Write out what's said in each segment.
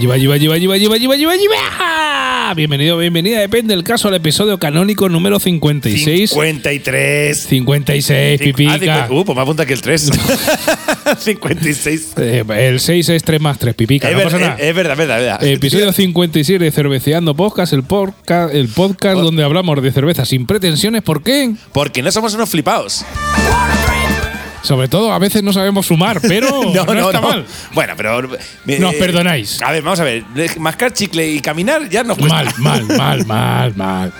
Lleva, lleva, lleva, lleva, lleva, lleva, lleva, lleva, lleva. Bienvenido, bienvenida. Depende del caso al episodio canónico número 56. 53. 56, Ah, pipica. 50. Uh, pues me apunta aquí el 3. 56. Eh, el 6 es 3 más 3, pipica. Es, no ver- pasa es- nada. es verdad, es verdad, es verdad. Episodio 56 de Cerveceando Podcast, el podcast, el podcast donde hablamos de cerveza sin pretensiones. ¿Por qué? Porque no somos unos flipados. Sobre todo, a veces no sabemos sumar, pero no, está mal. Bueno, pero. eh, Nos perdonáis. A ver, vamos a ver. Mascar chicle y caminar ya nos cuesta. Mal, mal, mal, mal, mal.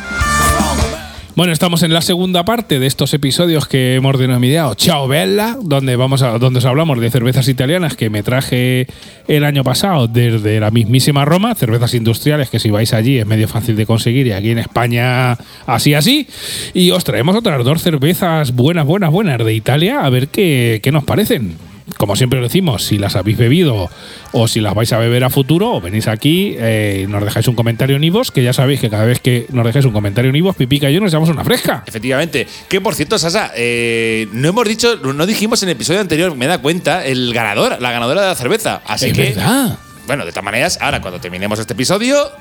Bueno, estamos en la segunda parte de estos episodios que hemos denominado Ciao Bella, donde vamos a, donde os hablamos de cervezas italianas que me traje el año pasado desde la mismísima Roma, cervezas industriales que si vais allí es medio fácil de conseguir y aquí en España así así. Y os traemos otras dos cervezas buenas, buenas, buenas de Italia, a ver qué, qué nos parecen. Como siempre decimos, si las habéis bebido o si las vais a beber a futuro, o venís aquí, eh, nos dejáis un comentario en Ivos, que ya sabéis que cada vez que nos dejáis un comentario en Ivos, Pipica y yo nos echamos una fresca. Efectivamente. Que por cierto, Sasa, eh, no hemos dicho, no dijimos en el episodio anterior, me da cuenta, el ganador, la ganadora de la cerveza. Así es que. verdad. Bueno, de todas maneras, ahora cuando terminemos este episodio,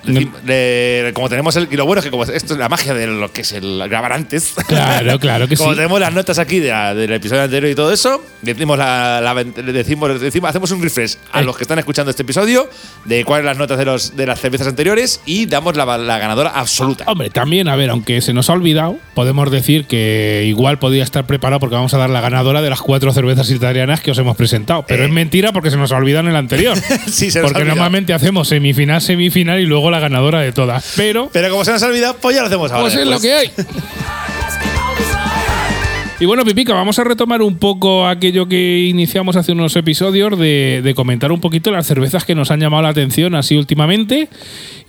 como tenemos el. Y lo bueno es que como esto es la magia de lo que es el grabar antes. Claro, claro que como sí. tenemos las notas aquí de la- del episodio anterior y todo eso, decimos la, la- decimos, decimos, hacemos un refresh a los que están escuchando este episodio de cuáles las notas de los de las cervezas anteriores y damos la, la ganadora absoluta. Hombre, también, a ver, aunque se nos ha olvidado, podemos decir que igual podía estar preparado porque vamos a dar la ganadora de las cuatro cervezas italianas que os hemos presentado. Pero Eh. es mentira porque se nos ha olvidado en el anterior. Sí, se nos ha porque normalmente hacemos semifinal, semifinal y luego la ganadora de todas. Pero Pero como se nos ha olvidado, pues ya lo hacemos ahora. Pues es lo que hay. Y bueno, Pipica, vamos a retomar un poco aquello que iniciamos hace unos episodios de, de comentar un poquito las cervezas que nos han llamado la atención así últimamente.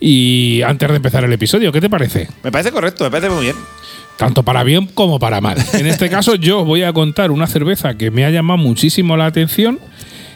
Y antes de empezar el episodio, ¿qué te parece? Me parece correcto, me parece muy bien. Tanto para bien como para mal. En este caso, yo voy a contar una cerveza que me ha llamado muchísimo la atención.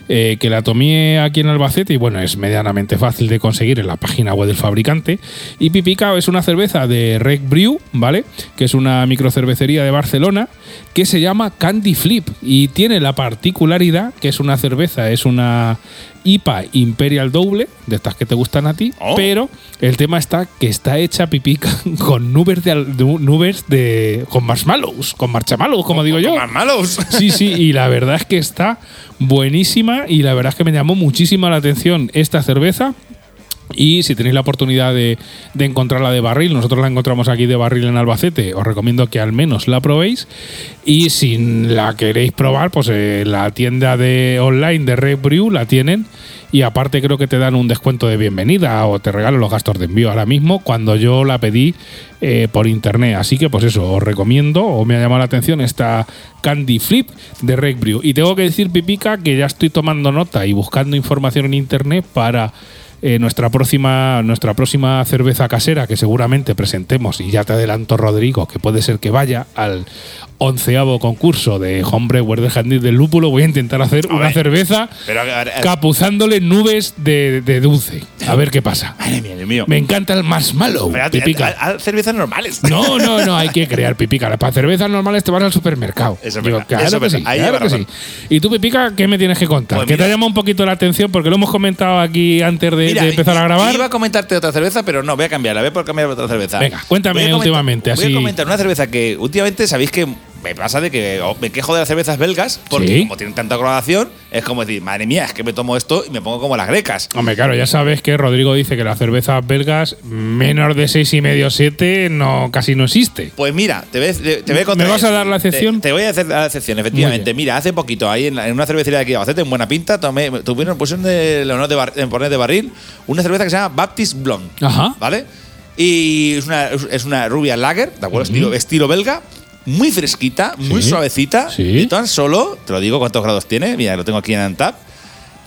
Eh, que la tomé aquí en Albacete y bueno, es medianamente fácil de conseguir en la página web del fabricante. Y Pipicao es una cerveza de Rec Brew, ¿vale? Que es una microcervecería de Barcelona que se llama Candy Flip y tiene la particularidad que es una cerveza, es una IPA Imperial Double, de estas que te gustan a ti, Oh. pero el tema está que está hecha pipica con nubes de, nubes de con marshmallows, con marshmallows, como digo yo. Más malos. Sí, sí, y la verdad es que está buenísima y la verdad es que me llamó muchísima la atención esta cerveza. Y si tenéis la oportunidad de, de encontrarla de barril, nosotros la encontramos aquí de barril en Albacete, os recomiendo que al menos la probéis. Y si la queréis probar, pues eh, la tienda de online de Red Brew la tienen. Y aparte creo que te dan un descuento de bienvenida o te regalan los gastos de envío ahora mismo cuando yo la pedí eh, por internet. Así que pues eso, os recomiendo o me ha llamado la atención esta Candy Flip de Red Brew. Y tengo que decir, Pipica, que ya estoy tomando nota y buscando información en internet para eh, nuestra próxima nuestra próxima cerveza casera que seguramente presentemos y ya te adelanto Rodrigo que puede ser que vaya al onceavo concurso de Homebrewer del Jardín del Lúpulo voy a intentar hacer una ver, cerveza pero a ver, a ver. capuzándole nubes de, de dulce a ver qué pasa Madre mía, Dios mío. me encanta el marshmallow Pero pipica haz- cervezas normales. no, no, no, hay que crear pipica. Para cervezas normales te vas al supermercado. Eso Digo, claro eso que sí. Ahí claro que sí. Y tú, Pipica, ¿qué me tienes que contar? Pues que te mira. ha llamado un poquito la atención porque lo hemos comentado aquí antes de, Mira, de empezar a grabar. Iba a comentarte otra cerveza, pero no, voy a cambiarla. Voy a cambiar otra cerveza. Venga, cuéntame Voy a comentar- últimamente, Voy así. a comentar una cerveza que últimamente sabéis que me pasa de que oh, me quejo de las cervezas belgas porque Sí. como tienen tanta coloración, es como decir, madre mía, es que me tomo esto y me pongo como las grecas. Hombre, claro, ya sabes que Rodrigo dice que las cervezas belgas menos de seis y medio, siete, no, casi no existe. Pues mira, te voy, a- te, te voy a contar. ¿Me vas a dar la Te- excepción? Te, voy a hacer la excepción, efectivamente. Mira, hace poquito, ahí en, la- en una cervecería de aquí de Albacete, en Buena Pinta, tomé, tuvieron, pusieron de, el honor de, bar- de barril una cerveza que se llama Baptist Blonde. Ajá. ¿Vale? Y es una, es una rubia lager, ¿de acuerdo? estilo, estilo belga. Muy fresquita, muy Sí. suavecita. Sí. Y tan solo, te lo digo cuántos grados tiene, mira, lo tengo aquí en Antap.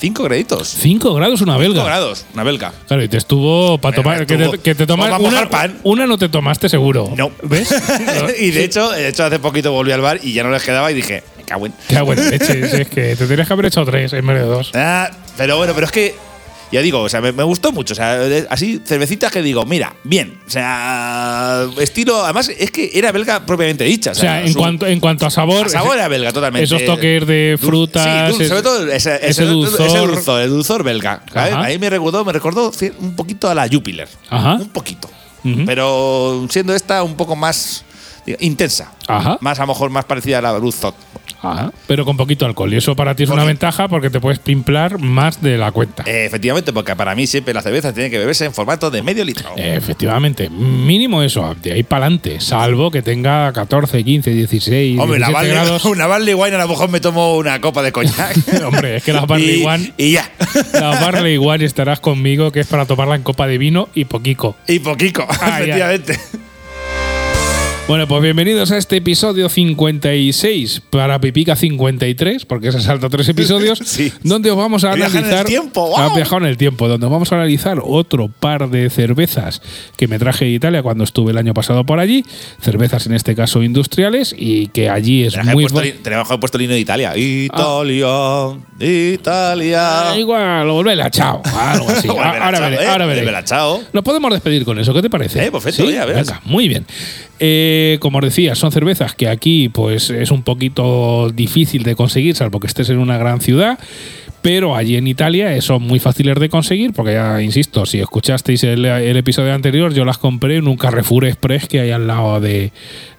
5 graditos. Cinco grados una 5 belga. grados, una belga. Claro, y te estuvo para tomar. Que estuvo- te, que te tomas Vamos a una, mojar pan. una no te tomaste seguro. No. ¿Ves? y de hecho, de hecho, hace poquito volví al bar y ya no les quedaba y dije, cago en. Qué buena leche. es que te tienes que haber hecho tres en vez de dos. Ah, pero bueno, pero es que. Ya digo, o sea, me, me gustó mucho. O sea, así, cervecitas que digo, mira, bien. O sea, estilo. Además, es que era belga propiamente dicha. O sea, en su- cuanto, en cuanto a sabor. a sabor era belga totalmente. Esos toques de frutas. Sí, sobre todo ese, ese, ese dulzor. ese dulzor, el dulzor belga. Ahí me recordó, me recordó un poquito a la Jupiler. Ajá. Un poquito. Pero siendo esta un poco más intensa. Ajá. Más a lo mejor más parecida a la Luzot. Ajá. Pero con poquito alcohol. Y eso para ti es una ventaja porque te puedes pimplar más de la cuenta. Eh, efectivamente, porque para mí siempre la cerveza tiene que beberse en formato de medio litro. Efectivamente, mínimo eso, de ahí para adelante, salvo que tenga 14, 15, 16, Hombre, la 17 Barley, grados. una Barley Wine a lo mejor me tomo una copa de coñac. Hombre, es que la Barley y, Wine- Y ya. La Barley Wine estarás conmigo, que es para tomarla en copa de vino y poquico. y poquico, Ah, ya. Bueno, pues bienvenidos a este episodio 56 para Pipica 53, porque se salta tres episodios, Sí. donde os vamos a He viajado en el analizar. tiempo, ¡guau! Has viajado en el tiempo, donde os vamos a analizar otro par de cervezas que me traje de Italia cuando estuve el año pasado por allí. Cervezas en este caso industriales y que allí es que muy. que haber puesto de Italia. Italia, Italia. Ah, igual, o volvela, chao. Algo así. Volvela, ahora chao, veré, eh, ahora veré. volvela, chao. Nos podemos despedir con eso, ¿qué te parece? Eh, perfecto, ¿Sí? ya verás. Venga, muy bien. Eh, como os decía, son cervezas que aquí pues es un poquito difícil de conseguir, salvo que estés en una gran ciudad. Pero allí en Italia eh, son muy fáciles de conseguir, porque ya insisto, si escuchasteis el, el episodio anterior, yo las compré en un Carrefour Express que hay al lado de,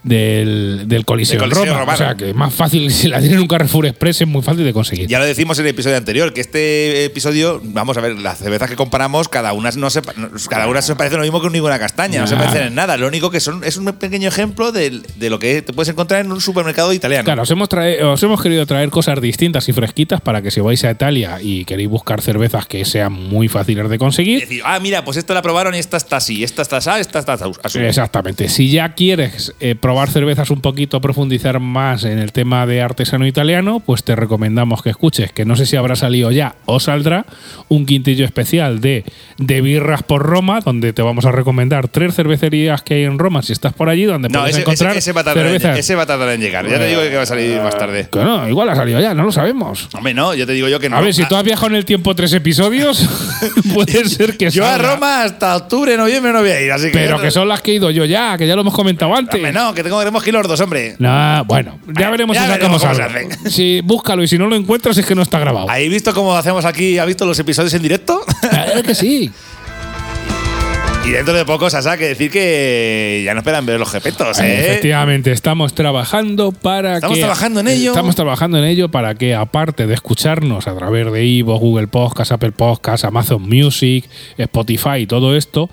del, del Coliseo, Roma. romano. O sea que es más fácil, si la tienen en un Carrefour Express, es muy fácil de conseguir. Ya lo decimos en el episodio anterior, que este episodio, vamos a ver, las cervezas que comparamos, cada una no se, cada una se parece lo mismo que ninguna castaña, no se parecen en nada. Lo único que son es un pequeño ejemplo de, de lo que te puedes encontrar en un supermercado italiano. Claro, os hemos, trae- os hemos querido traer cosas distintas y fresquitas para que si vais a Italia y queréis buscar cervezas que sean muy fáciles de conseguir. decir, ah, mira, pues esta la probaron y esta está así, esta está así, esta está así. Exactamente. Si ya quieres eh, probar cervezas un poquito, profundizar más en el tema de artesano italiano, pues te recomendamos que escuches, que no sé si habrá salido ya o saldrá, un quintillo especial de, de birras por Roma, donde te vamos a recomendar tres cervecerías que hay en Roma, si estás por allí, donde No, puedes ese, encontrar ese, ese va a tardar en, cervezas. ese va a tardar en llegar. Ya te digo que va a salir más tarde. Que no, igual ha salido ya, no lo sabemos. Hombre, no, yo te digo yo que no. A ver, si Ah, tú has viajado en el tiempo tres episodios, puede ser que Yo a. Roma hasta octubre, noviembre no voy a ir, así que. Pero que son las que he ido yo ya, que ya lo hemos comentado antes. Hombre, no, que tengo, tenemos que ir los dos, hombre. Nah, bueno, ya veremos ya si sacamos veremos cómo algo. se hace. Si búscalo y si no lo encuentras es que no está grabado. ¿Habéis visto cómo hacemos aquí? ¿Ha visto los episodios en directo? Claro que sí. Y dentro de poco, Sasa, que decir que ya no esperan ver los jepetos, ¿eh? Efectivamente, estamos trabajando para Estamos que. trabajando en ello. Estamos trabajando en ello para que, aparte de escucharnos a través de Ivo, Google Podcast, Apple Podcast, Amazon Music, Spotify y todo esto,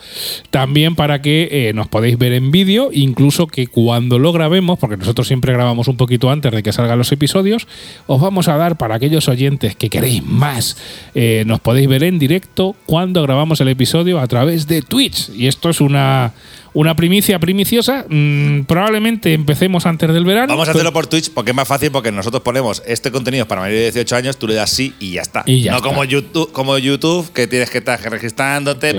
también para que eh, nos podéis ver en vídeo, incluso que cuando lo grabemos, porque nosotros siempre grabamos un poquito antes de que salgan los episodios, os vamos a dar para aquellos oyentes que queréis más, eh, nos podéis ver en directo cuando grabamos el episodio a través de Twitch. Y esto es una, una primicia primiciosa. Mm, probablemente empecemos antes del verano. Vamos a hacerlo por Twitch porque es más fácil porque nosotros ponemos este contenido para mayores de 18 años, tú le das sí y ya está. Y ya no está. como YouTube, como YouTube que tienes que estar registrándote.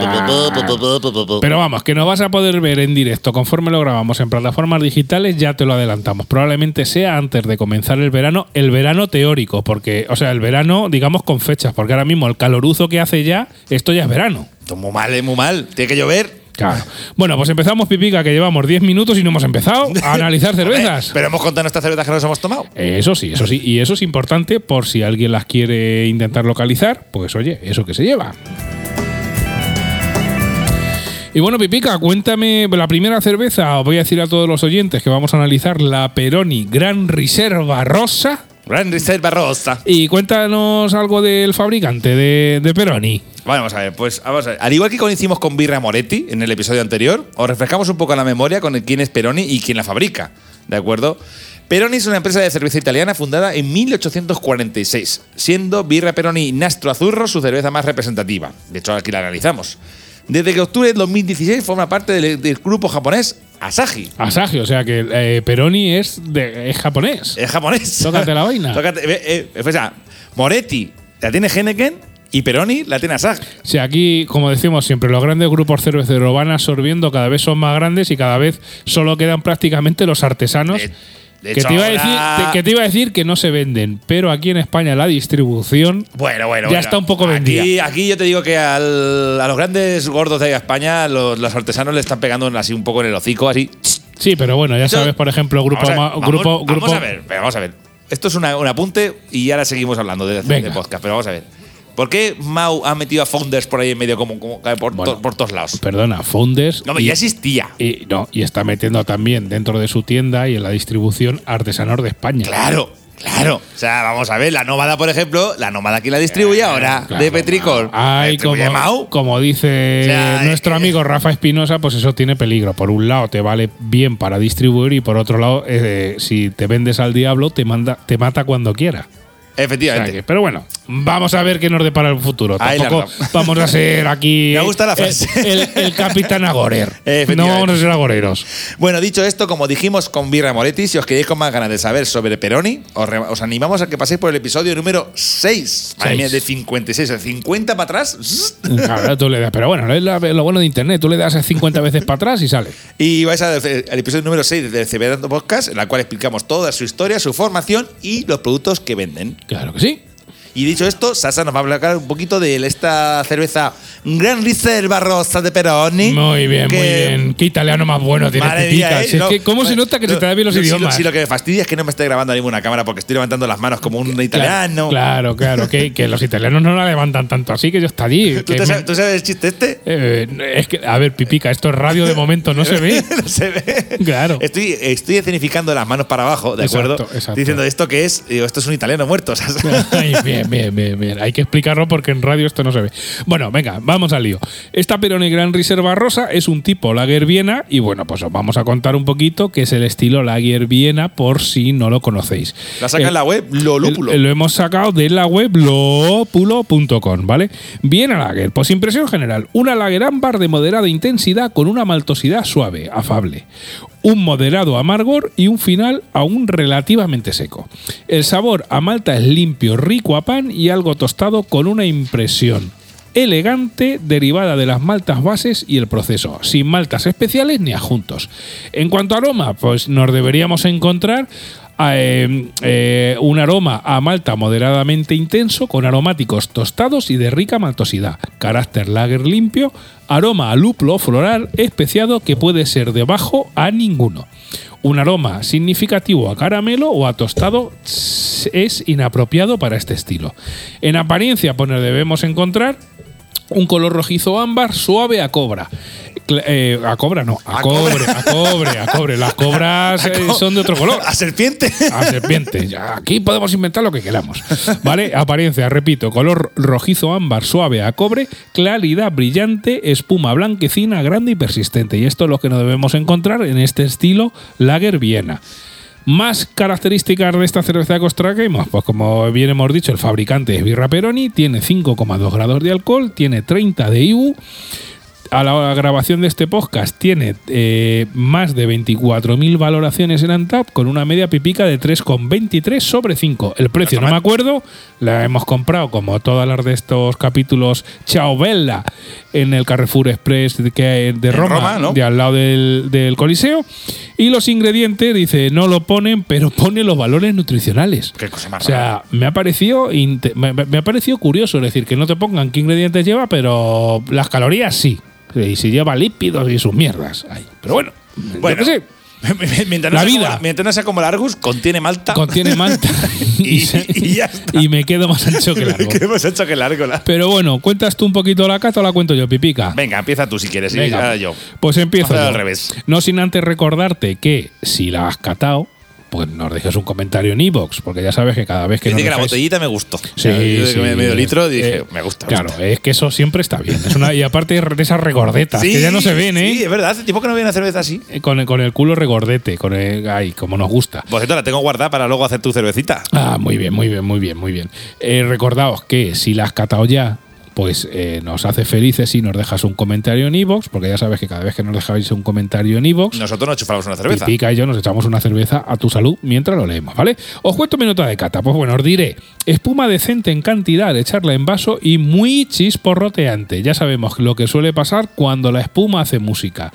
Pero vamos, que nos vas a poder ver en directo conforme lo grabamos en plataformas digitales, ya te lo adelantamos. Probablemente sea antes de comenzar el verano, el verano teórico, porque, o sea, el verano, digamos, con fechas, porque ahora mismo el caloruzo que hace ya, esto ya es verano. Esto es muy mal, es muy mal. Tiene que llover. Claro. Bueno, pues empezamos, Pipica, que llevamos 10 minutos y no hemos empezado a analizar cervezas. Pero hemos contado nuestras cervezas que nos hemos tomado. Eso sí, eso sí. Y eso es importante por si alguien las quiere intentar localizar, pues oye, eso que se lleva. Y bueno, Pipica, cuéntame la primera cerveza. Os voy a decir a todos los oyentes que vamos a analizar la Peroni Gran Riserva Rosa. Gran Reserva Rosa. Y cuéntanos algo del fabricante de, de Peroni. Vamos a ver, pues vamos a ver. Al igual que como hicimos con Birra Moretti en el episodio anterior, os refrescamos un poco la memoria con el quién es Peroni y quién la fabrica. ¿De acuerdo? Peroni es una empresa de cerveza italiana fundada en 1846, siendo Birra Peroni Nastro Azzurro su cerveza más representativa. De hecho, aquí la analizamos. Desde que octubre de 2016 forma parte del, del grupo japonés Asahi. Asahi, o sea que eh, Peroni es, de, es japonés. Es japonés. Tócate la vaina. Tócate- eh, eh, o sea, Moretti la tiene Henneken y Peroni la tiene Asahi. Sea, aquí, como decimos siempre, los grandes grupos cerveceros van absorbiendo, cada vez son más grandes y cada vez solo quedan prácticamente los artesanos. De Que hecho, te, iba a decir, que te iba a decir que no se venden, pero aquí en España la distribución Bueno, bueno, Ya bueno. está un poco vendida. Aquí, aquí yo te digo que al- a los grandes gordos de España, los, los artesanos le están pegando así un poco en el hocico, así. Sí, pero bueno, ya sabes, por ejemplo, grupo Vamos a ver, vamos- grupo vamos a ver, vamos a ver. Esto es una- un apunte y ahora seguimos hablando de, de podcast, pero vamos a ver. ¿Por qué Mau ha metido a Founders por ahí en medio como, como por, Bueno. to- por todos lados? Perdona, Founders No, y, ya existía. y- no, y está metiendo también dentro de su tienda y en la distribución artesanos de España. Claro, claro. O sea, vamos a ver, la nómada, por ejemplo, la nómada aquí la distribuye ahora, Claro, de Petricor. Ay, como, Mau. como dice O sea, nuestro eh, amigo Rafa Espinosa, pues eso tiene peligro. Por un lado te vale bien para distribuir y por otro lado, eh, si te vendes al diablo, te manda, te mata cuando quiera. O sea Efectivamente. que- pero bueno, vamos a ver qué nos depara el futuro. Ahí Tampoco vamos a ser aquí Me gusta la frase. El, el capitán Agorer. No vamos a ser agoreros. Bueno, dicho esto, como dijimos con Birra Moretti, si os queréis con más ganas de saber sobre Peroni, os, animamos a que paséis por el episodio número 6. Madre mía, de 56, de 50 para atrás. Claro, tú le das, pero bueno, es lo bueno de internet, tú le das 50 veces para atrás y sale. Y vais al episodio número 6 del CB Podcast, en la cual explicamos toda su historia, su formación y los productos que venden. Claro que sí. Y dicho esto, Sasa nos va a hablar un poquito de esta cerveza Gran Reserva Rosa de Peroni. Muy bien, muy bien. Qué italiano más bueno tiene Madre Pipica. mía, ¿eh? No, que, ¿Cómo se nota que se te bien los no, si lo- idiomas? Si lo que me fastidia es que no me esté grabando a ninguna cámara porque estoy levantando las manos como un italiano. Claro, claro, que, que los italianos no la levantan tanto así que yo está allí. ¿Tú, te sabes, tú sabes el chiste este? Eh, es que, a ver, Pipica, esto es radio de momento, no se ve. no se ve. Claro. Estoy, estoy escenificando las manos para abajo, ¿de Exacto, acuerdo? exacto. Diciendo esto que es, digo, esto es un italiano muerto. ¿sabes? Ay, bien, bien, bien, bien. Hay que explicarlo porque en radio esto no se ve. Bueno, venga, vamos al lío. Esta Peroni Gran Reserva Rosa es un tipo Lager Viena y bueno, pues os vamos a contar un poquito qué es el estilo Lager Viena por si no lo conocéis. La saca Eh, en la web Lolúpulo. el- Lo hemos sacado de la web lopulo.com, ¿vale? Viena Lager, pues impresión general, una Lager ámbar de moderada intensidad con una maltosidad suave, afable, un moderado amargor y un final aún relativamente seco. El sabor a malta es limpio, rico a pan y algo tostado con una impresión elegante derivada de las maltas bases y el proceso, sin maltas especiales ni adjuntos. En cuanto a aroma, pues nos deberíamos encontrar eh, eh, un aroma a malta moderadamente intenso con aromáticos tostados y de rica maltosidad, carácter lager limpio, aroma a lúpulo floral especiado que puede ser de bajo a ninguno. Un aroma significativo a caramelo o a tostado es inapropiado para este estilo. En apariencia, pues nos debemos encontrar un color rojizo ámbar suave a cobra. Eh, a cobra no, a, A cobre, cobra. a cobre, a cobre. Las cobras eh, son de otro color. A serpiente. A serpiente. Aquí podemos inventar lo que queramos. ¿Vale? Apariencia, repito, color rojizo ámbar suave a cobre, claridad brillante, espuma blanquecina, grande y persistente. Y esto es lo que nos debemos encontrar en este estilo Lager Viena. Más características de esta cerveza que os traemos, pues como bien hemos dicho, el fabricante es Birra Peroni, tiene 5,2 grados de alcohol, tiene 30 de IBU. A la grabación de este podcast tiene eh, más de 24.000 valoraciones en Antap con una media pipica de 3,23 sobre 5. El precio no me acuerdo, la hemos comprado como todas las de estos capítulos Chao Bella en el Carrefour Express de, que- de Roma, Roma, ¿no? de al lado del, del Coliseo. Y los ingredientes, dice, no lo ponen, pero pone los valores nutricionales. Qué cosa más O sea, me ha parecido me, ha parecido curioso, es decir, que no te pongan qué ingredientes lleva, pero las calorías sí. Y si lleva lípidos y sus mierdas. Ay, pero bueno, Bueno. yo qué sé, mientras, La no vida. Como, mientras no sea como el Argus, contiene malta. contiene malta Y- se- y ya está. y me quedo más ancho que largo. hecho que largo. la- Pero bueno, ¿cuentas tú un poquito la cata o la cuento yo, Pipica? Venga, empieza tú si quieres. y Venga, ahora yo. Pues empiezo. Yo. al revés. No sin antes recordarte que si la has catado, pues nos dejes un comentario en iBox, porque ya sabes que cada vez que Dice nos que la botellita me gustó. Sí, sí, me- medio es- litro dije, eh, me gusta. Claro, gusta. es que eso siempre está bien. Es una, y aparte de esas regordetas, que ya no se ven, ¿eh? Sí, es verdad. Hace tiempo que no viene una cerveza así. Eh, Con el, con el culo regordete, con el, ay, como nos gusta. Por cierto, la tengo guardada para luego hacer tu cervecita. Ah, muy bien, muy bien, muy bien, muy bien. Eh, recordaos que si la has catado ya, pues eh, nos hace felices si nos dejas un comentario en iVoox, porque ya sabes que cada vez que nos dejáis un comentario en iVoox, Nosotros nos chufamos una cerveza. Pica y yo nos echamos una cerveza a tu salud mientras lo leemos, ¿vale? Os cuento mi nota de cata. Pues bueno, os diré, espuma decente en cantidad, echarla en vaso y muy chisporroteante. Ya sabemos lo que suele pasar cuando la espuma hace música.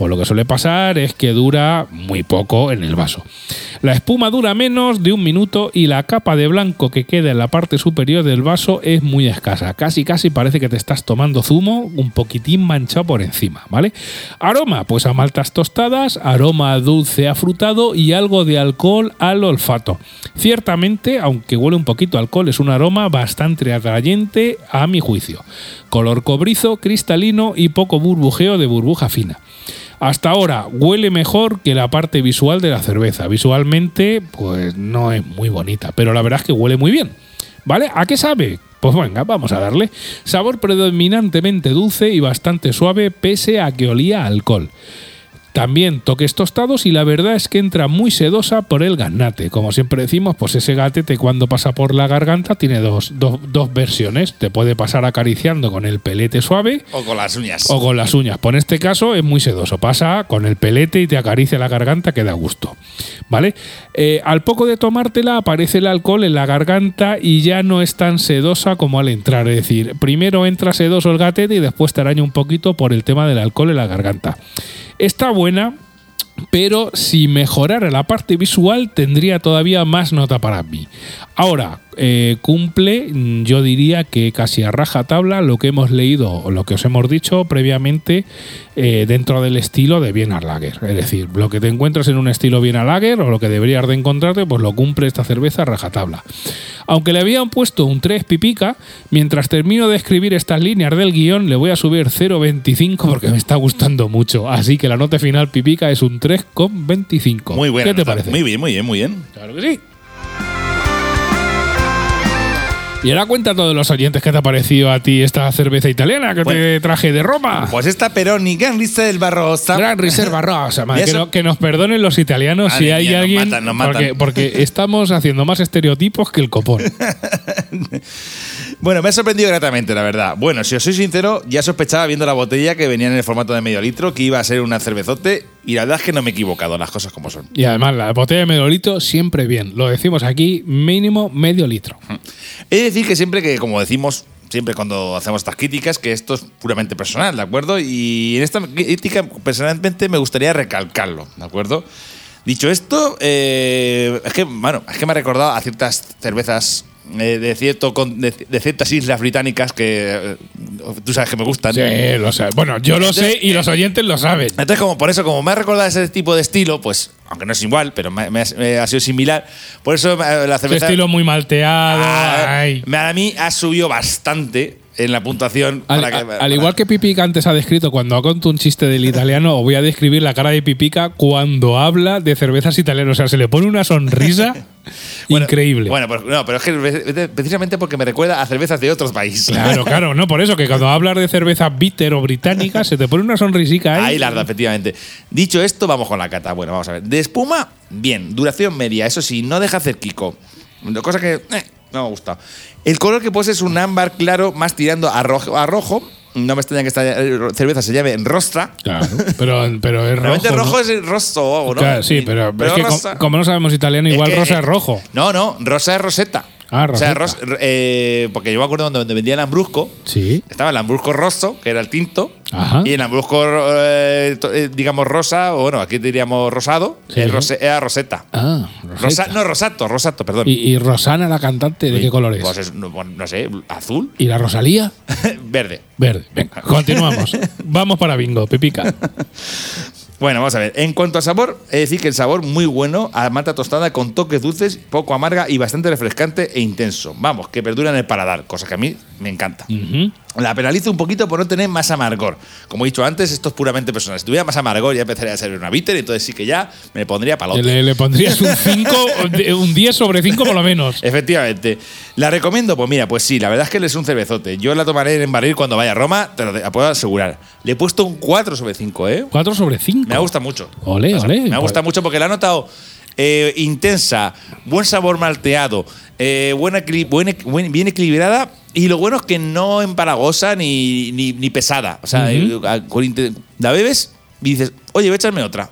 Pues lo que suele pasar es que dura muy poco en el vaso. La espuma dura menos de un minuto y la capa de blanco que queda en la parte superior del vaso es muy escasa. Casi casi parece que te estás tomando zumo un poquitín manchado por encima, ¿vale? Aroma, pues a maltas tostadas, aroma dulce afrutado y algo de alcohol al olfato. Ciertamente, aunque huele un poquito alcohol, es un aroma bastante atrayente a mi juicio. Color cobrizo, cristalino y poco burbujeo de burbuja fina. Hasta ahora huele mejor que la parte visual de la cerveza. Visualmente, pues no es muy bonita, pero la verdad es que huele muy bien. ¿Vale? ¿A qué sabe? Pues venga, vamos a darle. Sabor predominantemente dulce y bastante suave pese a que olía alcohol. También toques tostados y la verdad es que entra muy sedosa por el ganate. Como siempre decimos, pues ese gatete cuando pasa por la garganta tiene dos, dos, dos versiones. Te puede pasar acariciando con el pelete suave O con las uñas. o con las uñas. Por en este caso es muy sedoso. Pasa con el pelete y te acaricia la garganta que da gusto. ¿Vale? Eh, al poco de tomártela aparece el alcohol en la garganta y ya no es tan sedosa como al entrar. Es decir, primero entra sedoso el gatete y después te araña un poquito por el tema del alcohol en la garganta. Está buena, pero si mejorara la parte visual tendría todavía más nota para mí. Ahora, eh, cumple, mm, yo diría que casi a raja tabla lo que hemos leído o lo que os hemos dicho previamente eh, dentro del estilo de Vienna Lager. Es decir, lo que te encuentras en un estilo Vienna Lager o lo que deberías de encontrarte, pues lo cumple esta cerveza a rajatabla. Aunque le habían puesto un 3 pipica, mientras termino de escribir estas líneas del guion, le voy a subir 0,25 porque me está gustando mucho. Así que la nota final pipica es un 3,25. Muy buena. ¿Qué te nota. parece? Muy bien, muy bien, muy bien. Claro que sí. Y ahora cuenta a todos los oyentes qué te ha parecido a ti esta cerveza italiana que te Bueno. traje de Roma. Pues esta Peroni Gran del Barrosa. Gran Riserva Rosa, madre, que, no- que nos perdonen los italianos si hay mía, nos alguien. matan, nos matan. Porque, porque estamos haciendo más estereotipos que el copón. Bueno, me ha sorprendido gratamente, la verdad. Bueno, si os soy sincero, ya sospechaba viendo la botella que venía en el formato de medio litro que iba a ser una cervezote y la verdad es que no me he equivocado, las cosas como son. Y además, la botella de medio litro siempre bien. Lo decimos aquí, mínimo medio litro. He de decir que siempre que, como decimos, siempre cuando hacemos estas críticas, que esto es puramente personal, ¿de acuerdo? Y en esta crítica, personalmente, me gustaría recalcarlo, ¿de acuerdo? Dicho esto, eh, es que, bueno, es que me ha recordado a ciertas cervezas eh, de, cierto, con- de, de ciertas islas británicas que eh, tú sabes que me gustan. Sí, lo sé. Bueno, yo lo sé y los oyentes lo saben. Entonces, como por eso, como me ha recordado ese tipo de estilo, pues, aunque no es igual, pero me, me ha, me ha sido similar, por eso eh, la Ese cerveza. estilo muy malteado. Ah, ay. me- a mí ha subido bastante en la puntuación. Al, para que- al- para- al igual que Pipica antes ha descrito cuando ha contado un chiste del italiano, os voy a describir la cara de Pipica cuando habla de cervezas italianas. O sea, se le pone una sonrisa Bueno, increíble. Bueno, pues, no, pero es que precisamente porque me recuerda a cervezas de otros países. Claro, claro, no por eso, que cuando hablas de cerveza bitter o británica se te pone una sonrisica ahí. Ahí larda, efectivamente. Dicho esto, vamos con la cata. Bueno, vamos a ver. De espuma, bien. Duración media. Eso sí, no deja hacer Kiko. Cosa que eh, no me gusta. El color que posee es un ámbar claro, más tirando a rojo. A rojo. No me extraña que esta eh, cerveza se llame Rostra. Claro, pero, pero es rojo. Realmente rojo ¿no? es rosso, ¿no? Claro, sí, pero, es que rosa- como no sabemos italiano, Es igual que, rosa es rojo. No, no, rosa es roseta. Ah, O sea, ros- eh, porque yo me acuerdo donde, vendía el Lambrusco. Sí. Estaba el Lambrusco rosso, que era el tinto. Ajá. Y el Lambrusco, eh, eh, digamos, rosa, o bueno, aquí diríamos rosado, Sí. es era roseta. Ah, Rosa, no, rosato, rosato, perdón. ¿Y, y Rosana, la cantante, de qué color es? Pues es, no, bueno, no sé, azul, ¿Y la Rosalía? verde. Verde. Venga, continuamos. Vamos para bingo, Pipica. Bueno, vamos a ver. En cuanto a sabor, he de decir que el sabor muy bueno a mata tostada con toques dulces, poco amarga y bastante refrescante e intenso. Vamos, que perdura en el paladar, cosa que a mí me encanta. Ujú. La penalizo un poquito por no tener más amargor. Como he dicho antes, esto es puramente personal. Si tuviera más amargor, ya empezaría a ser una bitter, entonces sí que ya me pondría palote. Le, le pondrías un 5, un 10 sobre 5 por lo menos. Efectivamente. ¿La recomiendo? Pues mira, pues sí, la verdad es que él es un cervezote. Yo la tomaré en barril cuando vaya a Roma, te lo puedo asegurar. Le he puesto un 4 sobre 5, ¿eh? 4 sobre 5. Me gusta mucho. Ole, ole. Me gusta mucho porque la he notado eh, intensa, buen sabor malteado, eh, buena, equili- buen equ- buen- bien equilibrada y lo bueno es que no empalagosa ni, ni, ni pesada. O sea, inte- la bebes y dices, oye, voy a echarme otra.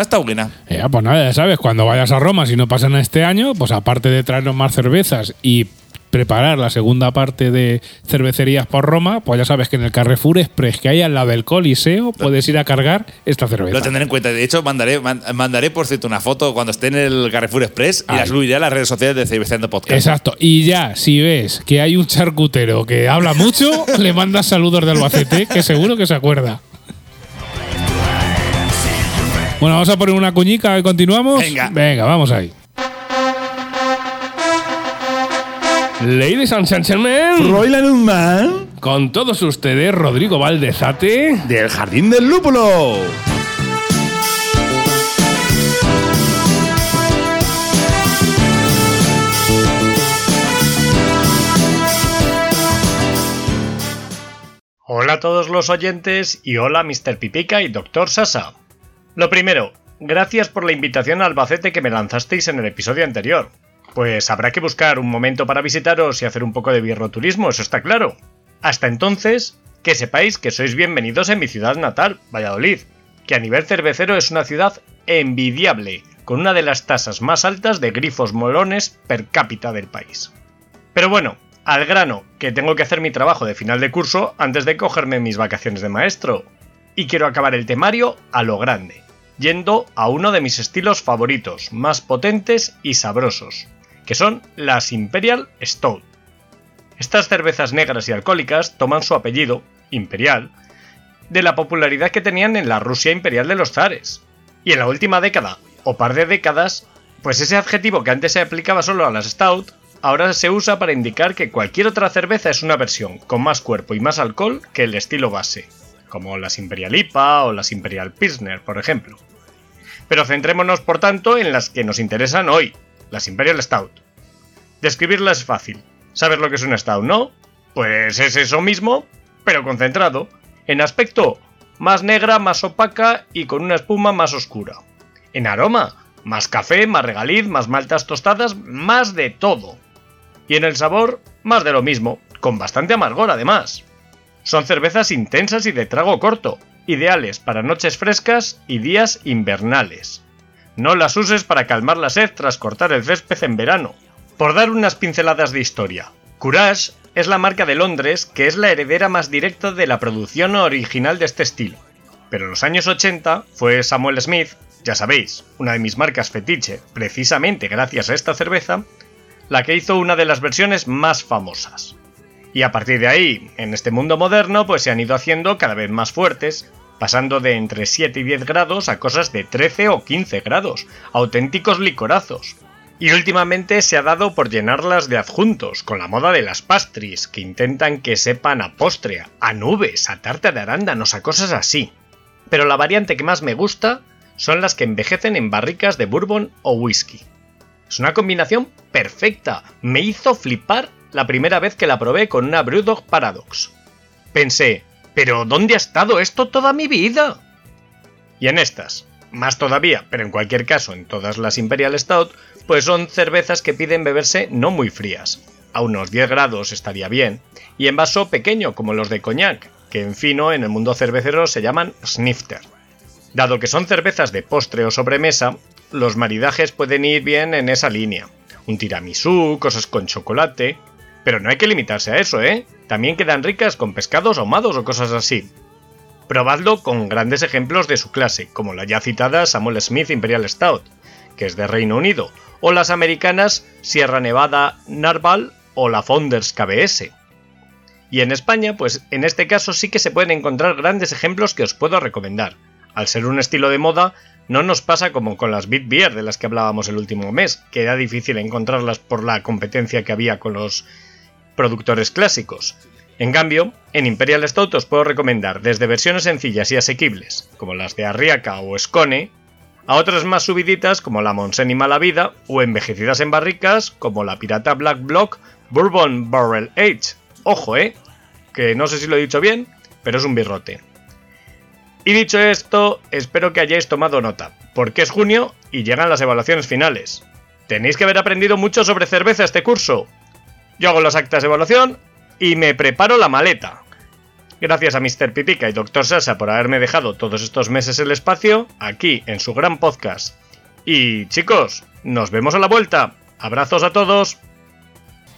Estado buena. Ya, pues nada, ya sabes, cuando vayas a Roma, si no pasan este año, pues aparte de traernos más cervezas y preparar la segunda parte de cervecerías por Roma, pues ya sabes que en el Carrefour Express que hay al lado del Coliseo puedes ir a cargar esta cerveza. Lo tendré en cuenta. De hecho, mandaré, man- mandaré por cierto una foto cuando esté en el Carrefour Express y Ahí. la subiré a las redes sociales de Cerveceando Podcast. Exacto. Y ya, si ves que hay un charcutero que habla mucho, le mandas saludos de Albacete, que seguro que se acuerda. Bueno, vamos a poner una cuñica y continuamos. Venga. Venga, vamos ahí. Ladies and gentlemen, Man con todos ustedes, Rodrigo Valdezate. del Jardín del Lúpulo. Hola a todos los oyentes y hola Mr. Pipica y Dr. Sasa. Lo primero, gracias por la invitación a Albacete que me lanzasteis en el episodio anterior. Pues habrá que buscar un momento para visitaros y hacer un poco de birroturismo, eso está claro. Hasta entonces, que sepáis que sois bienvenidos en mi ciudad natal, Valladolid, que a nivel cervecero es una ciudad envidiable, con una de las tasas más altas de grifos molones per cápita del país. Pero bueno, al grano, que tengo que hacer mi trabajo de final de curso antes de cogerme mis vacaciones de maestro. Y quiero acabar el temario a lo grande, yendo a uno de mis estilos favoritos, más potentes y sabrosos, que son las Imperial Stout. Estas cervezas negras y alcohólicas toman su apellido, Imperial, de la popularidad que tenían en la Rusia imperial de los zares. Y en la última década, o par de décadas, pues ese adjetivo que antes se aplicaba solo a las Stout, ahora se usa para indicar que cualquier otra cerveza es una versión con más cuerpo y más alcohol que el estilo base, como las Imperial IPA o las Imperial Pilsner, por ejemplo. Pero centrémonos, por tanto, en las que nos interesan hoy, las Imperial Stout. Describirlas es fácil. ¿Sabes lo que es una Stout, no? Pues es eso mismo, pero concentrado. En aspecto, más negra, más opaca y con una espuma más oscura. En aroma, más café, más regaliz, más maltas tostadas, más de todo. Y en el sabor, más de lo mismo, con bastante amargor además. Son cervezas intensas y de trago corto, ideales para noches frescas y días invernales. No las uses para calmar la sed tras cortar el césped en verano. Por dar unas pinceladas de historia, Courage es la marca de Londres que es la heredera más directa de la producción original de este estilo. Pero en los años 80 fue Samuel Smith, ya sabéis, una de mis marcas fetiche, precisamente gracias a esta cerveza, la que hizo una de las versiones más famosas. Y a partir de ahí, en este mundo moderno, pues se han ido haciendo cada vez más fuertes, pasando de entre 7 y 10 grados a cosas de 13 o 15 grados, auténticos licorazos. Y últimamente se ha dado por llenarlas de adjuntos, con la moda de las pastries, que intentan que sepan a postre, a nubes, a tarta de arándanos, a cosas así. Pero la variante que más me gusta son las que envejecen en barricas de bourbon o whisky. Es una combinación perfecta, me hizo flipar la primera vez que la probé con una Brewdog Paradox. Pensé, ¿pero dónde ha estado esto toda mi vida? Y en estas, más todavía, pero en cualquier caso en todas las Imperial Stout, pues son cervezas que piden beberse no muy frías. A unos 10 grados estaría bien, y en vaso pequeño como los de coñac, que en fino en el mundo cervecero se llaman snifter. Dado que son cervezas de postre o sobremesa, los maridajes pueden ir bien en esa línea. Un tiramisú, cosas con chocolate. Pero no hay que limitarse a eso, ¿eh? También quedan ricas con pescados ahumados o cosas así. Probadlo con grandes ejemplos de su clase, como la ya citada Samuel Smith Imperial Stout, que es de Reino Unido, o las americanas Sierra Nevada Narval o la Founders KBS. Y en España, pues en este caso sí que se pueden encontrar grandes ejemplos que os puedo recomendar. Al ser un estilo de moda, no nos pasa como con las Beat Beer de las que hablábamos el último mes, que era difícil encontrarlas por la competencia que había con los productores clásicos. En cambio, en Imperial Stout os puedo recomendar desde versiones sencillas y asequibles, como las de Arriaca o Scone, a otras más subiditas como la Monsen y Malavida, o envejecidas en barricas como la Pirata Black Block Bourbon Barrel Age. Ojo, eh, que no sé si lo he dicho bien, pero es un birrote. Y dicho esto, espero que hayáis tomado nota, porque es junio y llegan las evaluaciones finales. Tenéis que haber aprendido mucho sobre cerveza este curso. Yo hago las actas de evaluación y me preparo la maleta. Gracias a Mr. Pipica y Dr. Sasa por haberme dejado todos estos meses el espacio aquí en su gran podcast. Y chicos, nos vemos a la vuelta. Abrazos a todos.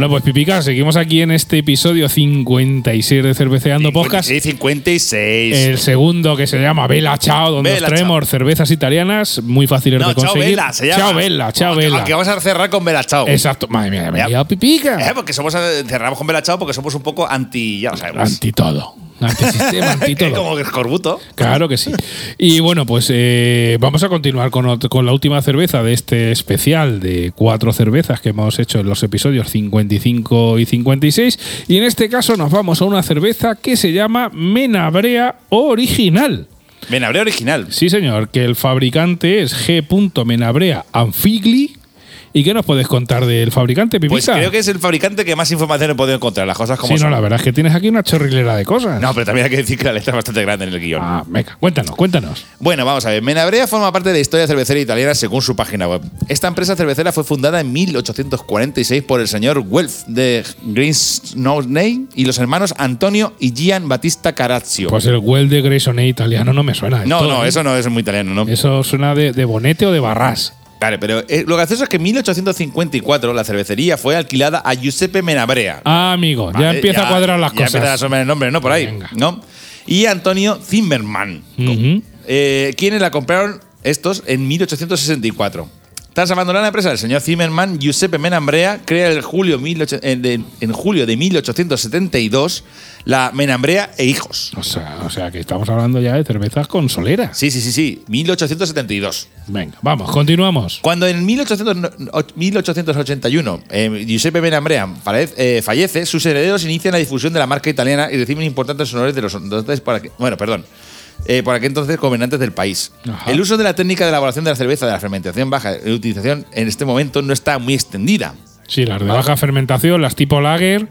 Bueno, pues Pipica, seguimos aquí en este episodio 56 de Cerveceando Podcast. 56, 56. El segundo que se llama Vela Chao, donde Bella os traemos cervezas italianas muy fáciles no, de chao conseguir. Vela, se llama. Chao Vela, chao Vela. Aunque vamos a cerrar con Vela Chao. Exacto. Madre mía, me he Pipica. Eh, porque somos eh, cerramos con Vela Chao porque somos un poco anti, ya lo sabemos. Anti todo. Antisistema, anti todo. Como que escorbuto. Claro que sí. Y bueno, pues eh, vamos a continuar con, con la última cerveza de este especial de cuatro cervezas que hemos hecho en los episodios 55 y 56. Y en este caso nos vamos a una cerveza que se llama Menabrea Original. Menabrea original. Sí, señor, que el fabricante es G. Menabrea Anfigli. ¿Y qué nos puedes contar del fabricante, Pipica? Pues creo que es el fabricante que más información he podido encontrar. Las cosas como Sí, no, la verdad es que tienes aquí una chorrilera de cosas. No, pero también hay que decir que la letra es bastante grande en el guion. Ah, venga, cuéntanos, cuéntanos. Bueno, vamos a ver. Menabrea forma parte de la historia cervecera italiana según su página web. Esta empresa cervecera fue fundada en 1846 por el señor Welf de Greensney y los hermanos Antonio y Gian Battista Carazio. Pues el well de Grayson italiano no me suena. no, todo, no, ¿eh? eso no es muy italiano, ¿no? Eso suena de, de bonete o de barras. Vale, pero eh, lo gracioso es que en 1854 la cervecería fue alquilada a Giuseppe Menabrea. Ah, amigo, ya Vale, empieza a cuadrar las ya empieza a cosas. asomar el nombre, ¿no? Por ahí, Venga. ¿no? Y Antonio Zimmermann, Ujú. eh, quienes la compraron estos en 1864. Tras abandonar la empresa del señor Zimmermann, Giuseppe Menambrea crea el julio 18 eh, de- en julio de 1872 la Menambrea e Hijos. O sea, o sea, que estamos hablando ya de cervezas con solera. Sí, sí, sí, sí, 1872. Venga, vamos, continuamos. Cuando en 1800 no- 1881 eh, Giuseppe Menambrea eh, fallece, sus herederos inician la difusión de la marca italiana y reciben importantes honores de los aquel, bueno, perdón, eh, por aquel entonces gobernantes del país. Ajá. El uso de la técnica de elaboración de la cerveza de la fermentación baja y utilización en este momento no está muy extendida. Sí, las de baja fermentación, las tipo lager,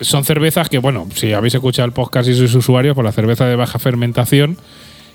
son cervezas que, bueno, si habéis escuchado el podcast y sois usuarios, pues las cervezas de baja fermentación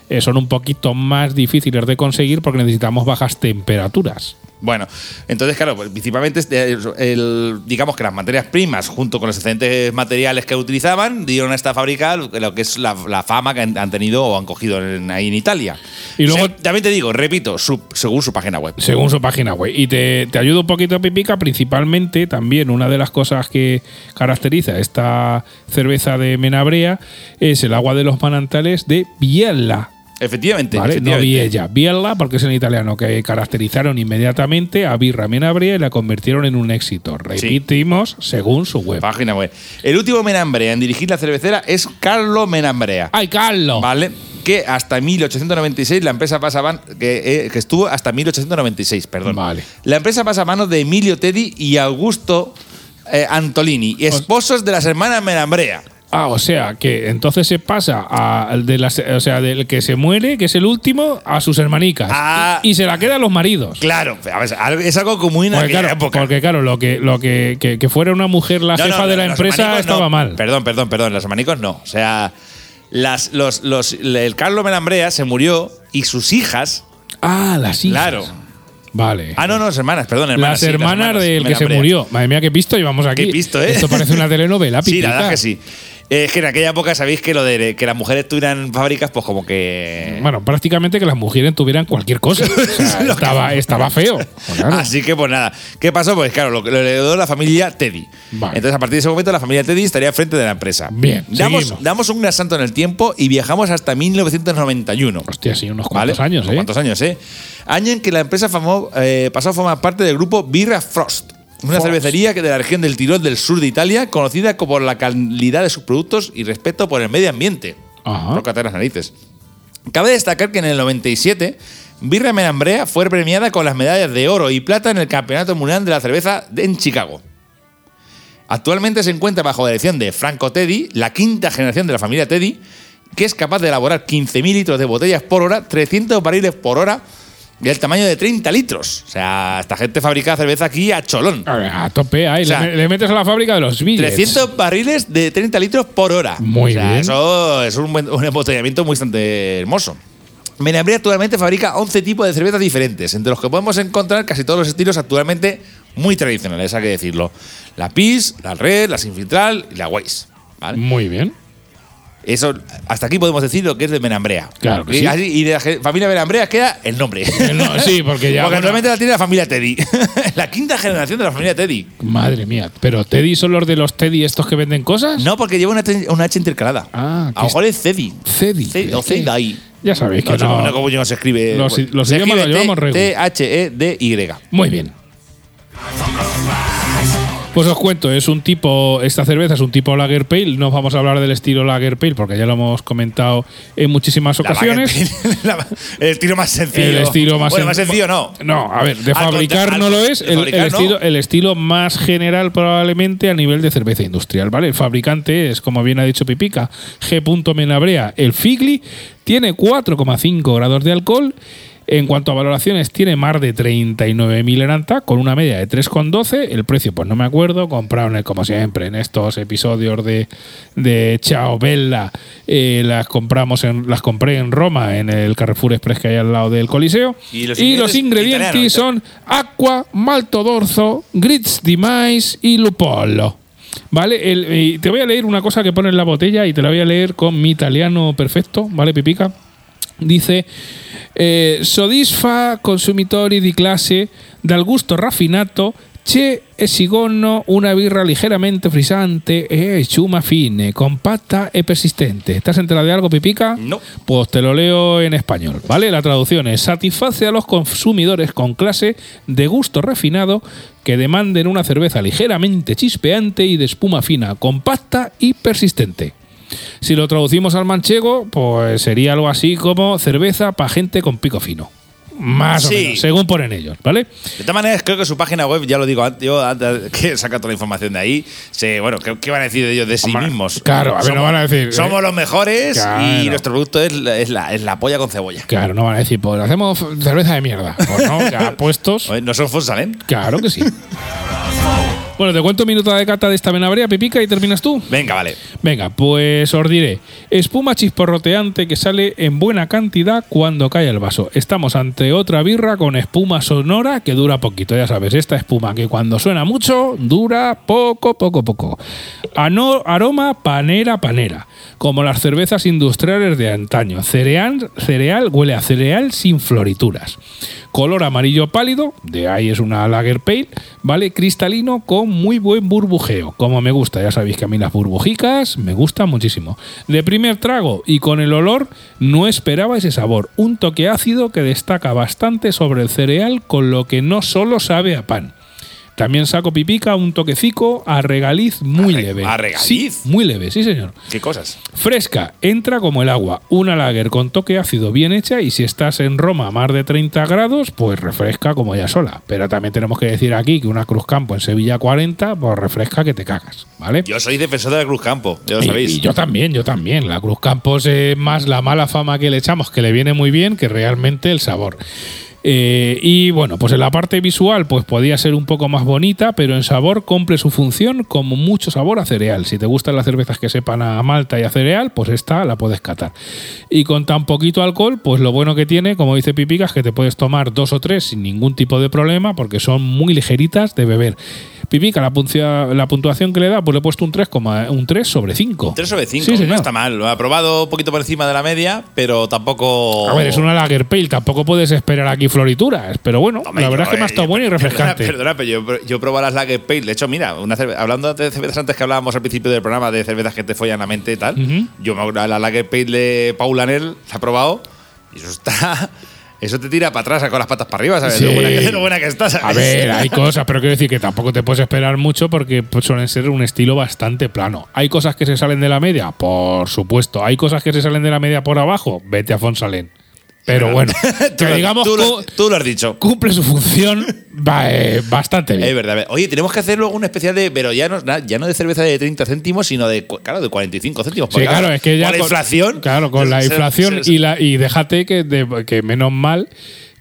eh, son un poquito más difíciles de conseguir porque necesitamos bajas temperaturas. Bueno, entonces, claro, pues, principalmente este, el- digamos que las materias primas, junto con los excelentes materiales que utilizaban, dieron a esta fábrica lo que es la, la fama que han, han tenido o han cogido en- ahí en Italia. Y luego- O sea, también te digo, repito, su- según su página web. Según su página web. Y te, te ayudo un poquito, Pipica, principalmente también una de las cosas que caracteriza esta cerveza de Menabrea es el agua de los manantales de Biella. Efectivamente. ¿Vale? No efectivamente. Biella, Biella, porque es en italiano, que caracterizaron inmediatamente a Birra Menabrea y la convirtieron en un éxito. Repetimos, según su web. Página web. El último Menambrea en dirigir la cervecera es Carlo Menambrea. ¡Ay, Carlos! ¿Vale? Que hasta 1896 la empresa pasa a que, eh, que estuvo hasta 1896, perdón. Vale. La empresa pasa a manos de Emilio Teddy y Augusto eh, Antolini, esposos de las hermanas Menambrea. Ah, o sea, que entonces se pasa a, de las, o sea, del que se muere, que es el último, a sus hermanicas. Ah. y, y se la quedan los maridos. Claro, a ver, es algo común en Porque aquella claro, época. porque claro, lo que, lo que, que, que fuera una mujer la No, jefa no, de la empresa estaba no. mal. Perdón, perdón, perdón, los hermanicos no. O sea, las, los, los, el Carlo Menambrea se murió y sus hijas. Ah, las hijas. Claro. Vale. Ah, no, no, las hermanas, perdón, hermanas. las sí, hermanas del que se murió. Madre mía, qué pisto llevamos aquí. Qué pisto, ¿eh? Esto parece una telenovela, Sí, la verdad que sí. Es que en aquella época sabéis que lo de que las mujeres tuvieran fábricas, pues como que. Bueno, prácticamente que las mujeres tuvieran cualquier cosa. O sea, estaba, estaba feo. Claro. Así que pues nada. ¿Qué pasó? Pues claro, lo, lo heredó la familia Teddy. Vale. Entonces a partir de ese momento la familia Teddy estaría frente de la empresa. Bien, Damos, seguimos. damos un gran salto en el tiempo y viajamos hasta 1991. Hostia, sí, unos ¿Vale? cuantos años, Unos ¿eh? cuantos años, ¿eh? Año en que la empresa eh, pasó a formar parte del grupo Birra Frost. Una cervecería que de la región del Tirol del sur de Italia, conocida como por la calidad de sus productos y respeto por el medio ambiente. Ajá. Tócate las narices. Cabe destacar que en el 97, Birra Menambrea fue premiada con las medallas de oro y plata en el Campeonato Mundial de la Cerveza en Chicago. Actualmente se encuentra bajo la dirección de Franco Teddy, la quinta generación de la familia Teddy, que es capaz de elaborar 15.000 litros de botellas por hora, 300 barriles por hora Y el tamaño de 30 litros. O sea, esta gente fabrica cerveza aquí a cholón. A, a tope ahí. O sea, le, le metes a la fábrica de los billets. 300 barriles de 30 litros por hora. Muy O sea, bien. Eso es un, buen- un embotellamiento muy bastante hermoso. Menabrea actualmente fabrica 11 tipos de cervezas diferentes, entre los que podemos encontrar casi todos los estilos actualmente muy tradicionales, hay que decirlo. La PIS, la Red, la Sin Filtral y la Weiss. ¿vale? Muy bien. Eso, hasta aquí podemos decir lo que es de Menambrea. Claro que y, sí. así- y de la familia Menambrea queda el nombre. No, sí, porque ya. Porque bueno, actualmente la tiene la familia Teddy. la quinta generación de la familia Teddy. madre mía. ¿Pero Teddy son los de los Teddy estos que venden cosas? No, porque lleva una, una H intercalada. Ah, a lo mejor es Cedi. Cedi. Ce- O Cedai. Ya sabéis que No sé no. cómo- cómo no se escribe. Los- los se idiomas los llevamos. T-H-E-D-Y. Muy bien. Pues os cuento, es un tipo, esta cerveza es un tipo Lager Pale, no vamos a hablar del estilo Lager Pale porque ya lo hemos comentado en muchísimas La ocasiones. El estilo más sencillo. El estilo más, Bueno, sen- más sencillo no. No, a ver, de Al fabricar no lo es. El, fabricar el no. estilo, el estilo más general probablemente a nivel de cerveza industrial, ¿vale? El fabricante es, como bien ha dicho Pipica, G. Menabrea, el Figli, tiene 4,5 grados de alcohol. En cuanto a valoraciones, tiene más de 39.000 en Anta, con una media de 3,12. El precio, pues no me acuerdo. Compraron, eh, como siempre, en estos episodios de, de Chao Bella. eh, las compramos en, las compré en Roma, en el Carrefour Express que hay al lado del Coliseo. Y los Y los ingredientes son acqua, malto d'orzo, grits di mais y lupolo. ¿Vale? El- te voy a leer una cosa que pone en la botella y te la voy a leer con mi italiano perfecto, ¿vale, Pipica? Dice, eh, soddisfa consumitori di classe dal gusto raffinato c'è esigono una birra ligeramente frisante e ciuma fine, compatta e persistente. ¿Estás enterado de algo, Pipica? No. Pues te lo leo en español, ¿vale? La traducción es satisface a los consumidores con clase de gusto refinado que demanden una cerveza ligeramente chispeante y de espuma fina, compacta y persistente. Si lo traducimos al manchego, pues sería algo así como cerveza para gente con pico fino. Más o menos, según ponen ellos, ¿vale? De todas maneras, creo que su página web, ya lo digo antes, yo antes que saca toda la información de ahí, se, bueno, ¿qué, qué van a decir de ellos de sí Hombre, mismos? claro, a ver, no van a decir, ¿eh? Somos los mejores Claro. y nuestro producto es la, es, la, es la polla con cebolla. Claro, no van a decir, pues hacemos cerveza de mierda. Pues no, ya puestos. No son Fonsalén. Claro que sí. Bueno, te cuento un minuto de cata de esta menabrea, Pipica, y terminas tú. Venga, vale. Venga, pues os diré. Espuma chisporroteante que sale en buena cantidad cuando cae el vaso. Estamos ante otra birra con espuma sonora que dura poquito. Ya sabes, esta espuma que cuando suena mucho dura poco, poco, poco. Ano- aroma panera, panera. Como las cervezas industriales de antaño. Cereal, cereal huele a cereal sin florituras. Color amarillo pálido, de ahí es una lager pale, ¿vale? Cristalino con muy buen burbujeo, como me gusta. Ya sabéis que a mí las burbujicas me gustan muchísimo. De primer trago y con el olor no esperaba ese sabor. Un toque ácido que destaca bastante sobre el cereal, con lo que no solo sabe a pan. También saco pipica, un toquecico a regaliz muy A leve. a regaliz. Sí, muy leve, sí señor. ¿Qué cosas? Fresca, entra como el agua. Una lager con toque ácido bien hecha y si estás en Roma a más de 30 grados, pues refresca como ya sola. Pero también tenemos que decir aquí que una Cruz Campo en Sevilla 40, pues refresca que te cagas, ¿vale? Yo soy defensor de la Cruz Campo, ya lo Y- sabéis. Y, yo también, yo también. La Cruz Campos es más la mala fama que le echamos, que le viene muy bien, que realmente el sabor. Eh, y bueno, pues en la parte visual, pues podía ser un poco más bonita, pero en sabor cumple su función como mucho sabor a cereal. Si te gustan las cervezas que sepan a malta y a cereal, pues esta la puedes catar. Y con tan poquito alcohol, pues lo bueno que tiene, como dice Pipica, es que te puedes tomar dos o tres sin ningún tipo de problema, porque son muy ligeritas de beber. Pipica, la, puncia- la puntuación que le da, pues le he puesto un 3, un 3 sobre 5. 3 sobre 5, Sí, señor. no está mal. Lo he aprobado un poquito por encima de la media, pero tampoco. A ver, es una Lager Pale, tampoco puedes esperar aquí florituras, pero bueno, la verdad yo, es que me ha estado buena y refrescante. Perdona, pero yo, yo he probado las Lager Pale. De hecho, mira, una cerve- hablando de cervezas antes que hablábamos al principio del programa de cervezas que te follan la mente y tal, Ujú. yo me, la Lager Pale de Paulanel la he probado y eso está. Eso te tira para atrás con las patas para arriba, ¿sabes? Sí. Lo, buena que, lo buena que estás. A ver, hay cosas, pero quiero decir que tampoco te puedes esperar mucho porque pues, suelen ser un estilo bastante plano. ¿Hay cosas que se salen de la media? Por supuesto. ¿Hay cosas que se salen de la media por abajo? Vete a Fonsalén. Pero bueno, tú, que lo, digamos tú lo- cu- tú lo has dicho. cumple su función eh, bastante bien. Es verdad. Oye, tenemos que hacer luego un especial de. Pero ya no, na- ya no de cerveza de 30 céntimos, sino de, claro, de 45 céntimos. Sí, claro, es que ya Con la inflación. Claro, con la inflación y la y déjate que, de- que menos mal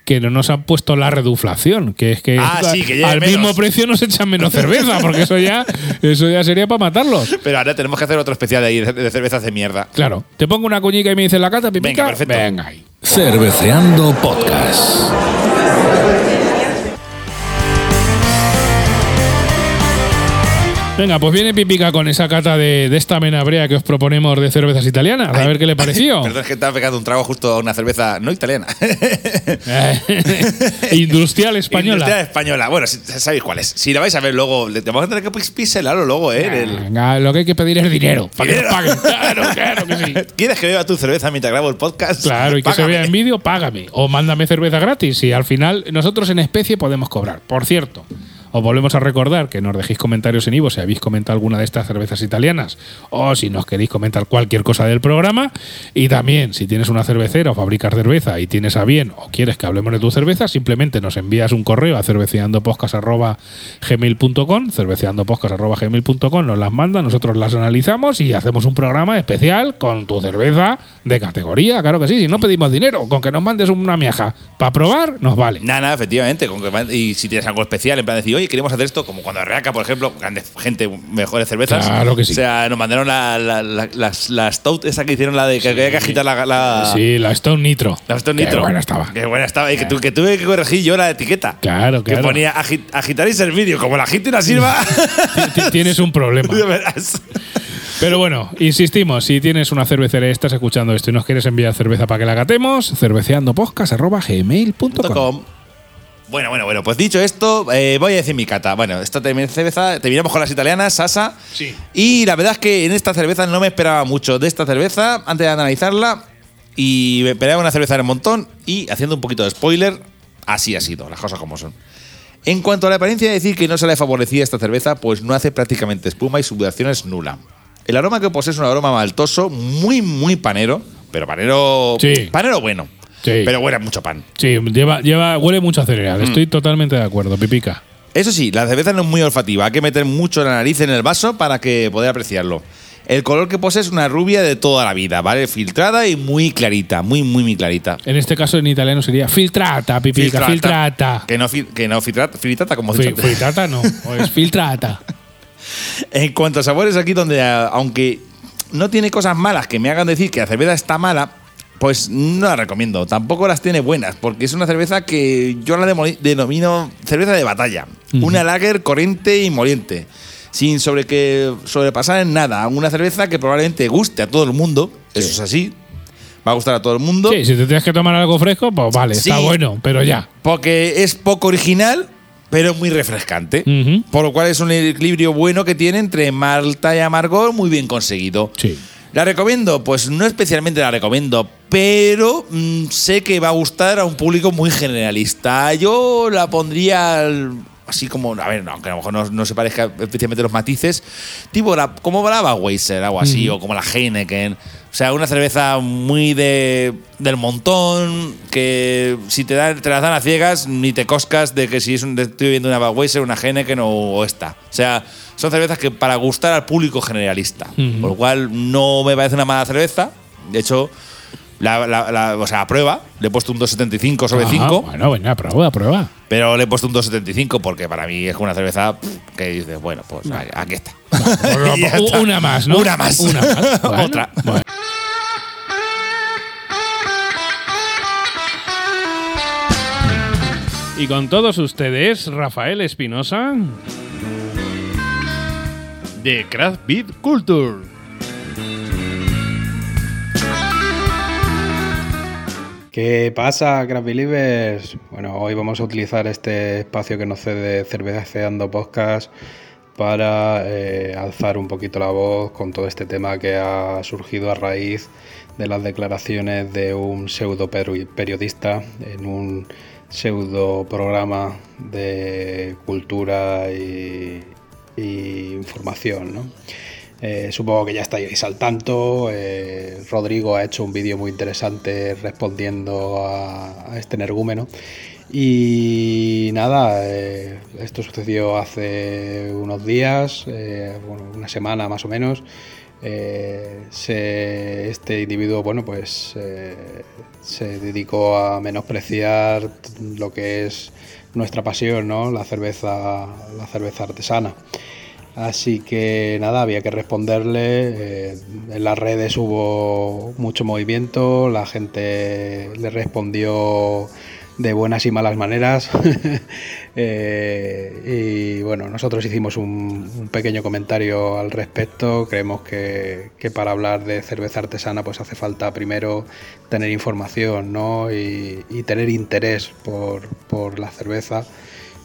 que no nos han puesto la reduflación, que es que, Ah, sí, que lleve al menos. mismo precio nos echan menos cerveza, porque eso ya, eso ya sería para matarlos. Pero ahora tenemos que hacer otro especial de, ahí de, de cervezas de mierda. Claro, te pongo una cuñica y me dices la cata, pipica. Venga, perfecto. Venga ahí. Cerveceando Podcast. Venga, pues viene Pipica con esa cata de, de esta menabrea que os proponemos de cervezas italianas. A ver qué le pareció. Perdón, es que estaba pegando un trago justo a una cerveza no italiana. Eh, Industrial española. Industrial española. Bueno, sabéis cuál es. Si la vais a ver luego, le- vamos a tener que pixelarlo luego, ¿eh? el- Venga, lo que hay que pedir es dinero. Para que nos paguen. Claro, claro que sí. ¿Quieres que beba tu cerveza mientras grabo el podcast? Claro, y que se vea en vídeo, págame. O mándame cerveza gratis. Y al final, nosotros en especie podemos cobrar. Por cierto, os volvemos a recordar que nos dejéis comentarios en Ivo si habéis comentado alguna de estas cervezas italianas o si nos queréis comentar cualquier cosa del programa. Y también, si tienes una cervecera o fabricas cerveza y tienes a bien o quieres que hablemos de tu cerveza, simplemente nos envías un correo a cerveceandopodcast.gmail.com cerveceandopodcast.gmail.com nos las manda, nosotros las analizamos y hacemos un programa especial con tu cerveza de categoría, claro que sí. Si no pedimos dinero, con que nos mandes una miaja para probar, nos vale. Nada, nada, efectivamente. y si tienes algo especial, en plan decir, oye, queremos hacer esto, como cuando Reaca, por ejemplo, grandes gente, mejores cervezas. Claro que sí. O sea, nos mandaron la, la, la, las- la Stout, esa que hicieron, la de que había que agitar la. la Sí, la Stone Nitro. La Qué Nitro. buena estaba. Qué buena estaba. Y que, tu- que tuve que corregir yo la etiqueta. Claro, Que claro. ponía agi- agitar y servir. Digo, Como la y la sirva. Tienes un problema. verás. Pero bueno, insistimos, si tienes una cervecería estás escuchando esto y nos quieres enviar cerveza para que la catemos, cerveceandopodcast.gmail.com Com. Bueno, bueno, bueno, pues dicho esto, eh, voy a decir mi cata. Bueno, termina cerveza, terminamos con las italianas, Sasa. Sí. Y la verdad es que en esta cerveza no me esperaba mucho de esta cerveza antes de analizarla. Y me esperaba una cerveza en montón. Y haciendo un poquito de spoiler, así ha sido, las cosas como son. En cuanto a la apariencia, decir que no se le favorecía esta cerveza, pues no hace prácticamente espuma y su duración es nula. El aroma que posee es un aroma maltoso, muy, muy panero, pero panero. Sí. Panero bueno. Sí. Pero huele mucho pan. Sí, lleva, lleva, huele mucho a cereal. Mm. Estoy totalmente de acuerdo, Pipica. Eso sí, la cerveza no es muy olfativa, hay que meter mucho la nariz en el vaso para que poder apreciarlo. El color que posee es una rubia de toda la vida, ¿vale? Filtrada y muy clarita, muy, muy, muy clarita. En este caso en italiano sería filtrata, Pipica, filtrata. Que no, fil- que no filtrata, filtrata como Fi- dicho antes. Filtrata no, o es filtrata. En cuanto a sabores, aquí donde, aunque no tiene cosas malas que me hagan decir que la cerveza está mala, pues no la recomiendo. Tampoco las tiene buenas, porque es una cerveza que yo la denomino cerveza de batalla. Una lager corriente y moliente. Sin sobre que sobrepasar en nada. Una cerveza que probablemente guste a todo el mundo. Eso es así. Va a gustar a todo el mundo. Sí, si te tienes que tomar algo fresco, pues vale, está bueno, pero ya. Porque es poco original, pero muy refrescante. Por lo cual es un equilibrio bueno que tiene entre malta y amargor muy bien conseguido. Sí. ¿La recomiendo? Pues no especialmente la recomiendo, pero mm, sé que va a gustar a un público muy generalista. Yo la pondría al- así como, a ver, no, aunque a lo mejor no, no se parezca especialmente los matices, tipo la, como la Budweiser, algo así, o como la Heineken. O sea, una cerveza muy de, del montón, que si te, dan, te las dan a ciegas, ni te coscas de que si es un, estoy viendo una Budweiser, una Heineken o, o esta. O sea, son cervezas que para gustar al público generalista. Por lo cual no me parece una mala cerveza. De hecho, la, la- la- o sea, a prueba, le he puesto un 2,75 sobre Ajá, 5. Bueno, venga, prueba, prueba. Pero le he puesto un 2,75 porque para mí es una cerveza que dices, bueno, pues aquí está. Está. Una más, ¿no? Una más. Una más. Bueno, Otra. bueno. Y con todos ustedes, Rafael Espinosa. de Craft Beat Culture. ¿Qué pasa, Craft Believers? Bueno, hoy vamos a utilizar este espacio que nos cede Cerveceando Podcast para eh, alzar un poquito la voz con todo este tema que ha surgido a raíz de las declaraciones de un pseudo peri- periodista en un pseudo programa de cultura y, y información, ¿no? Eh, supongo que ya estáis al tanto. eh, Rodrigo ha hecho un vídeo muy interesante respondiendo a, este energúmeno. Y nada, eh, esto sucedió hace unos días, una semana más o menos. Este individuo, bueno, pues se dedicó a menospreciar lo que es nuestra pasión, ¿no? La cerveza, la cerveza artesana. Así que nada, había que responderle. eh, en las redes hubo mucho movimiento, la gente le respondió de buenas y malas maneras. Eh, y bueno, nosotros hicimos un, pequeño comentario al respecto. Creemos que, que para hablar de cerveza artesana pues hace falta primero tener información ¿no? y, y tener interés por, por la cerveza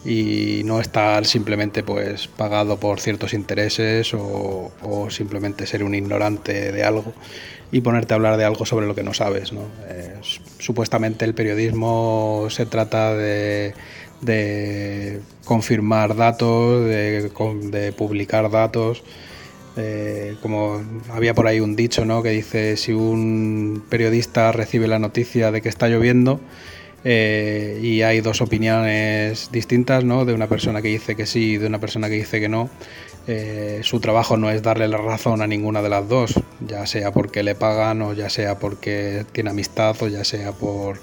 y no estar simplemente pues pagado por ciertos intereses o, o simplemente ser un ignorante de algo y ponerte a hablar de algo sobre lo que no sabes. ¿no? Supuestamente el periodismo se trata de, de confirmar datos, de, de publicar datos. Eh, como había por ahí un dicho ¿no? que dice si un periodista recibe la noticia de que está lloviendo, eh, y hay dos opiniones distintas, ¿no? De una persona que dice que sí y de una persona que dice que no. Eh, su trabajo no es darle la razón a ninguna de las dos, ya sea porque le pagan o ya sea porque tiene amistad o ya sea por,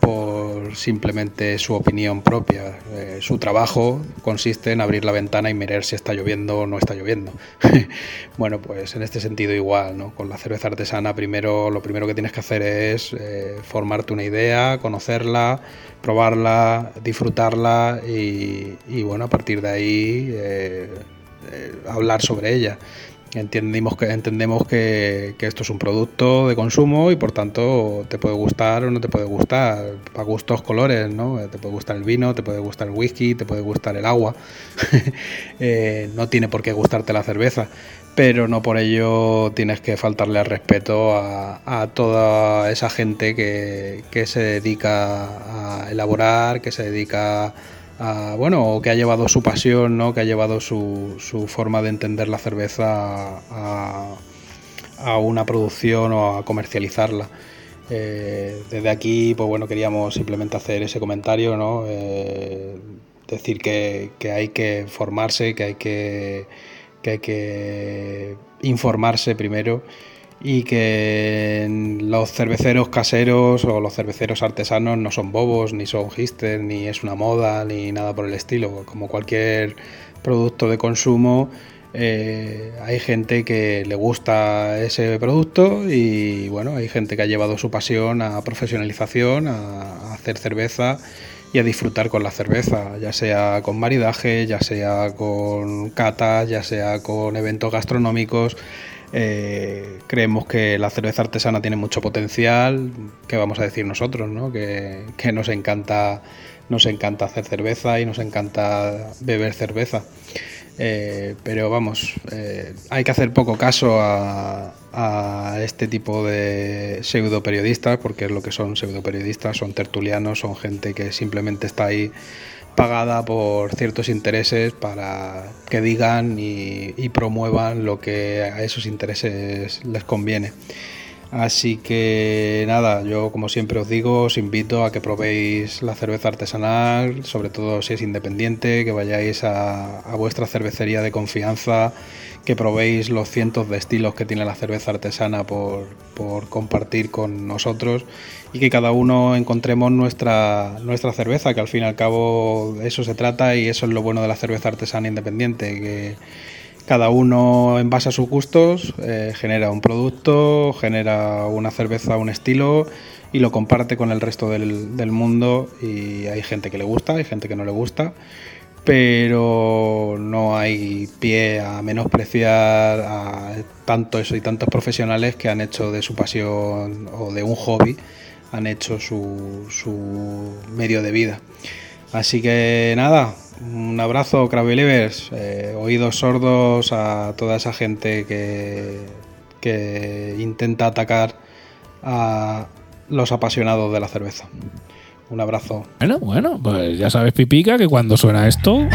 por simplemente su opinión propia. Eh, su trabajo consiste en abrir la ventana y mirar si está lloviendo o no está lloviendo. bueno, pues en este sentido igual, ¿no? Con la cerveza artesana primero lo primero que tienes que hacer es eh, formarte una idea, conocerla, probarla, disfrutarla y, bueno, a partir de ahí eh, hablar sobre ella. Entendimos que, entendemos que, esto es un producto de consumo y por tanto te puede gustar o no te puede gustar, para gustos colores, ¿no? Te puede gustar el vino, te puede gustar el whisky, te puede gustar el agua, eh, no tiene por qué gustarte la cerveza, pero no por ello tienes que faltarle al respeto a, a toda esa gente que, que, se dedica a elaborar, que se dedica a Uh, bueno, o que ha llevado su pasión, ¿no? que ha llevado su, su forma de entender la cerveza a, a, una producción o a comercializarla. Eh, desde aquí, pues bueno, queríamos simplemente hacer ese comentario, ¿no? Eh, decir que, que, hay que formarse, que hay que, que hay que informarse primero y que los cerveceros caseros o los cerveceros artesanos no son bobos, ni son hipsters, ni es una moda, ni nada por el estilo. Como cualquier producto de consumo, eh, hay gente que le gusta ese producto y bueno, hay gente que ha llevado su pasión a profesionalización, a, a hacer cerveza y a disfrutar con la cerveza, ya sea con maridaje, ya sea con catas, ya sea con eventos gastronómicos. Eh, creemos que la cerveza artesana tiene mucho potencial, que vamos a decir nosotros, ¿no? que, que, nos encanta nos encanta hacer cerveza y nos encanta beber cerveza. Eh, pero vamos, eh, hay que hacer poco caso a, a, este tipo de pseudo periodistas, porque es lo que son pseudo periodistas, son tertulianos, son gente que simplemente está ahí pagada por ciertos intereses para que digan y, promuevan lo que a esos intereses les conviene. Así que nada, yo como siempre os digo, os invito a que probéis la cerveza artesanal, sobre todo si es independiente, que vayáis a vuestra cervecería de confianza, que probéis los cientos de estilos que tiene la cerveza artesana por, por compartir con nosotros y que cada uno encontremos nuestra, nuestra cerveza, que al fin y al cabo eso se trata y eso es lo bueno de la cerveza artesana independiente, que cada uno en base a sus gustos eh, genera un producto, genera una cerveza, un estilo y lo comparte con el resto del, del mundo y hay gente que le gusta, hay gente que no le gusta pero no hay pie a menospreciar a tantos y tantos profesionales que han hecho de su pasión o de un hobby, han hecho su, su medio de vida. Así que nada, un abrazo, Crowd Believers, eh, oídos sordos a toda esa gente que, que intenta atacar a los apasionados de la cerveza. Un abrazo. Bueno, bueno, pues ya sabes, Pipica, que cuando suena esto.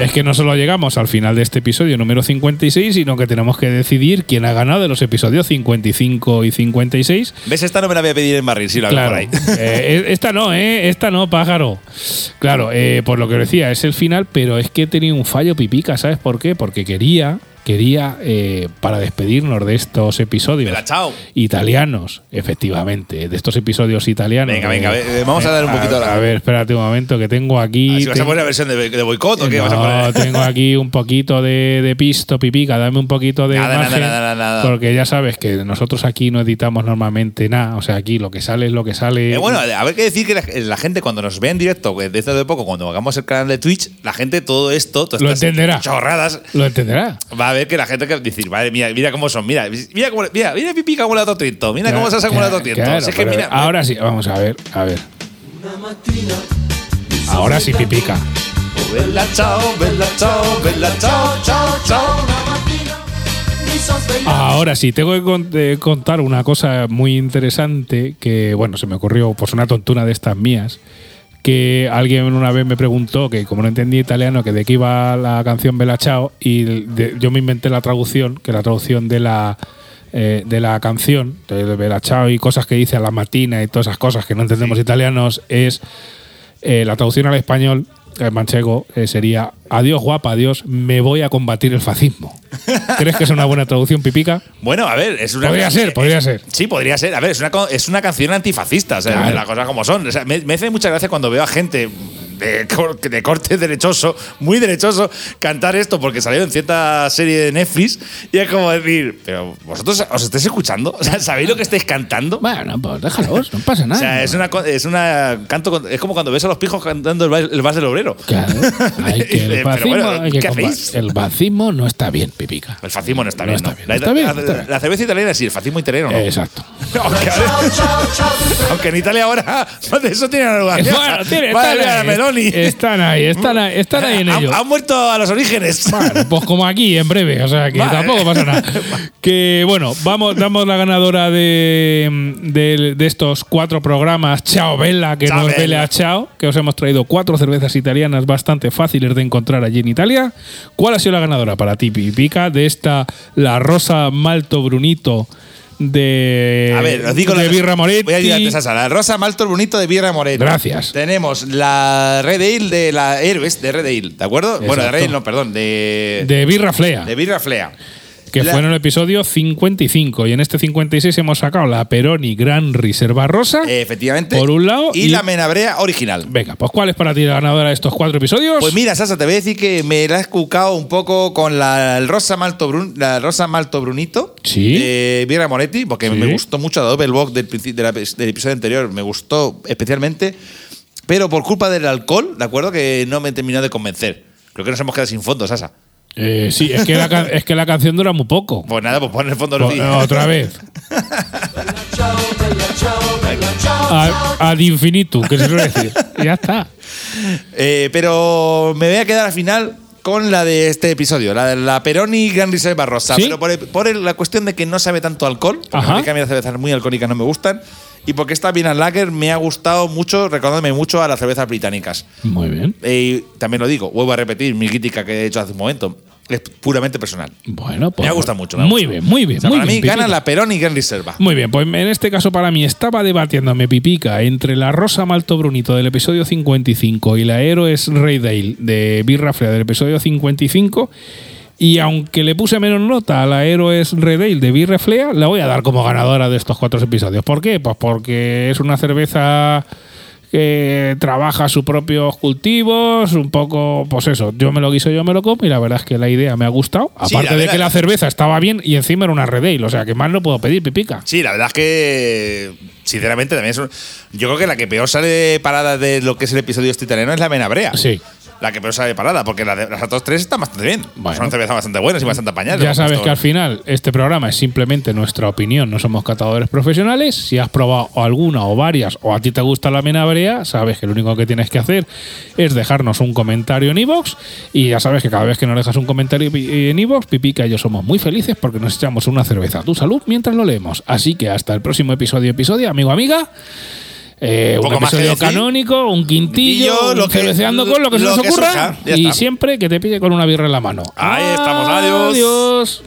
Es que no solo llegamos al final de este episodio número 56, sino que tenemos que decidir quién ha ganado de los episodios 55 y 56. ¿Ves? Esta no me la voy a pedir en barril, si la veo Claro. por ahí. Eh, esta no, ¿eh? Esta no, pájaro. Claro, eh, por lo que decía, es el final, pero es que he tenido un fallo pipica, ¿sabes por qué? Porque quería, quería, eh, para despedirnos de estos episodios chao. italianos, efectivamente, de estos episodios italianos. Venga, venga, eh, ver, vamos a dar un poquito a, la- a ver, espérate un momento, que tengo aquí. Ah, si vas a poner la versión de, de boicot o qué vas a no, poner. tengo aquí un poquito de, de pisto, pipica, dame un poquito de Nada, nada, nada, nada. porque ya sabes que nosotros aquí no editamos normalmente nada, o sea, aquí lo que sale es lo que sale. Eh, bueno, a ver qué decir que la, la gente cuando nos vea en directo, que dentro de poco, cuando hagamos el canal de Twitch, la gente todo esto, todas Lo estas entenderá. chorradas, lo entenderá. va a ver que la gente que decir, madre mía, mira cómo son, mira, mira cómo, mira, mira como le ha dado tinto, mira cómo se ha dado tinto. Que ahora sí, vamos a ver, a ver. Ahora sí, pipica. Bella chao, bella chao, bella chao, chao, chao. Ahora sí, tengo que con- eh, contar una cosa muy interesante que, bueno, se me ocurrió pues una tontuna de estas mías. Que alguien una vez me preguntó que, como no entendía italiano, que de qué iba la canción Bella Ciao, y de- yo me inventé la traducción, que la traducción de la, eh, de la canción, de Bella Ciao y cosas que dice a la matina y todas esas cosas que no entendemos italianos, es eh, la traducción al español, en manchego, eh, sería Adiós guapa, adiós, me voy a combatir el fascismo. ¿Crees que es una buena traducción, Pipica? Bueno, a ver, es una. Podría ser, podría ser. Sí, podría ser. A ver, es una, es una canción antifascista, o sea, Claro. las cosas como son. O sea, me, me hace mucha gracia cuando veo a gente de, cor- de corte derechoso, muy derechoso, cantar esto porque salió en cierta serie de Netflix y es como decir, pero vosotros os estáis escuchando, o sea, ¿sabéis lo que estáis cantando? Bueno, pues déjalos, no pasa O nada. sea, es una, es una canto es como cuando ves a los pijos cantando el, el vals del obrero. Claro, hay que el fascismo, bueno, hay que ¿qué comba- hacéis? el fascismo no está bien, Pipica. El fascismo no está bien. La, cerveza italiana sí, el fascismo italiano no. Exacto. Aunque, aunque en Italia ahora eso tiene lugar. Bueno, tiene- Madre están, mía, Meloni. están ahí, están ahí, están ahí en ello. Han muerto a los orígenes. Bueno, pues como aquí, en breve, o sea que Vale. tampoco pasa nada. Que bueno, vamos, damos la ganadora de, de, de estos cuatro programas, Chao Bella, que Ciao nos vele a Chao, que os hemos traído cuatro cervezas italianas bastante fáciles de encontrar allí en Italia. ¿Cuál ha sido la ganadora para ti, Pipica, de esta, la Rosa Malto Brunito de, A ver, os digo de la- Birra Moretti? Voy a ayudarte, Sasa. La rosa malto bonito de Birra Moretti. Gracias. Tenemos la Red Ale de la Héroes de Red Ale, ¿de acuerdo? Bueno, de Exacto. Red Ale, no, perdón, de, De Birra Flea. de Birra Flea. Que La- fue en el episodio 55. Y en este 56 hemos sacado la Peroni Gran Reserva Rosa. Efectivamente. Por un lado. Y, la Menabrea original. Venga, pues ¿cuál es para ti la ganadora de estos cuatro episodios? Pues mira, Sasa, te voy a decir que me la he escucado un poco con la el rosa malto brun, la rosa malto brunito Sí. de Birra Moretti, porque Sí. me gustó mucho la double box del, de la- del episodio anterior, me gustó especialmente, pero por culpa del alcohol, de acuerdo, que no me terminó de convencer. Creo que nos hemos quedado sin fondo, Sasa. Eh, sí, es que, la, es que la canción dura muy poco. Pues nada, pues pon el fondo Pues, los otra vez. A- Ad infinitum, que se suele decir. Ya está. Eh, pero me voy a quedar al final con la de este episodio, la de la Peroni Gran Reserva Rosa. ¿Sí? Pero por, el- por el- la cuestión de que no sabe tanto alcohol, porque Ajá. a mí que a mí las cervezas muy alcohólicas no me gustan, y porque esta Wiener Lager me ha gustado mucho, recordándome mucho a las cervezas británicas. Muy bien. Y también lo digo, vuelvo a repetir mi crítica que he hecho hace un momento. Es puramente personal. Bueno, pues. Me ha gustado mucho, me muy bien, muy bien. O sea, muy para bien, mí gana la Peroni Gran Reserva. Muy bien, pues en este caso para mí estaba debatiéndome pipica entre la Rosa Malto Brunito del episodio 55 y la Héroes Rey Dale de Birra Frea del episodio 55. Y aunque le puse menos nota a la Héroes Red Dale de Birra Flea, la voy a dar como ganadora de estos cuatro episodios. ¿Por qué? Pues porque es una cerveza que trabaja sus propios cultivos, un poco, pues eso, yo me lo guiso, yo me lo como y la verdad es que la idea me ha gustado. Sí, Aparte de que la cerveza estaba bien y encima era una Red Ale, o sea que más no puedo pedir, pipica. Sí, la verdad es que, sinceramente, también es un- Yo creo que la que peor sale parada de lo que es el episodio este italiano es la Menabrea. Sí. La que peor sale parada, porque la de- las otras tres están bastante bien. Bueno. Son cervezas bastante buenas y bastante apañadas. Ya sabes que al final este programa es simplemente nuestra opinión, no somos catadores profesionales. Si has probado alguna o varias o a ti te gusta la menabrea, sabes que lo único que tienes que hacer es dejarnos un comentario en iVoox y ya sabes que cada vez que nos dejas un comentario en iVoox, Pipica y yo somos muy felices porque nos echamos una cerveza a tu salud mientras lo leemos. Así que hasta el próximo episodio, episodio, amigo, amiga. Eh, un, Poco episodio canónico, un quintillo, Quintillo, un lo que- con lo que se lo nos ocurra y está. siempre que te pille con una birra en la mano. Ahí estamos, adiós. Adiós.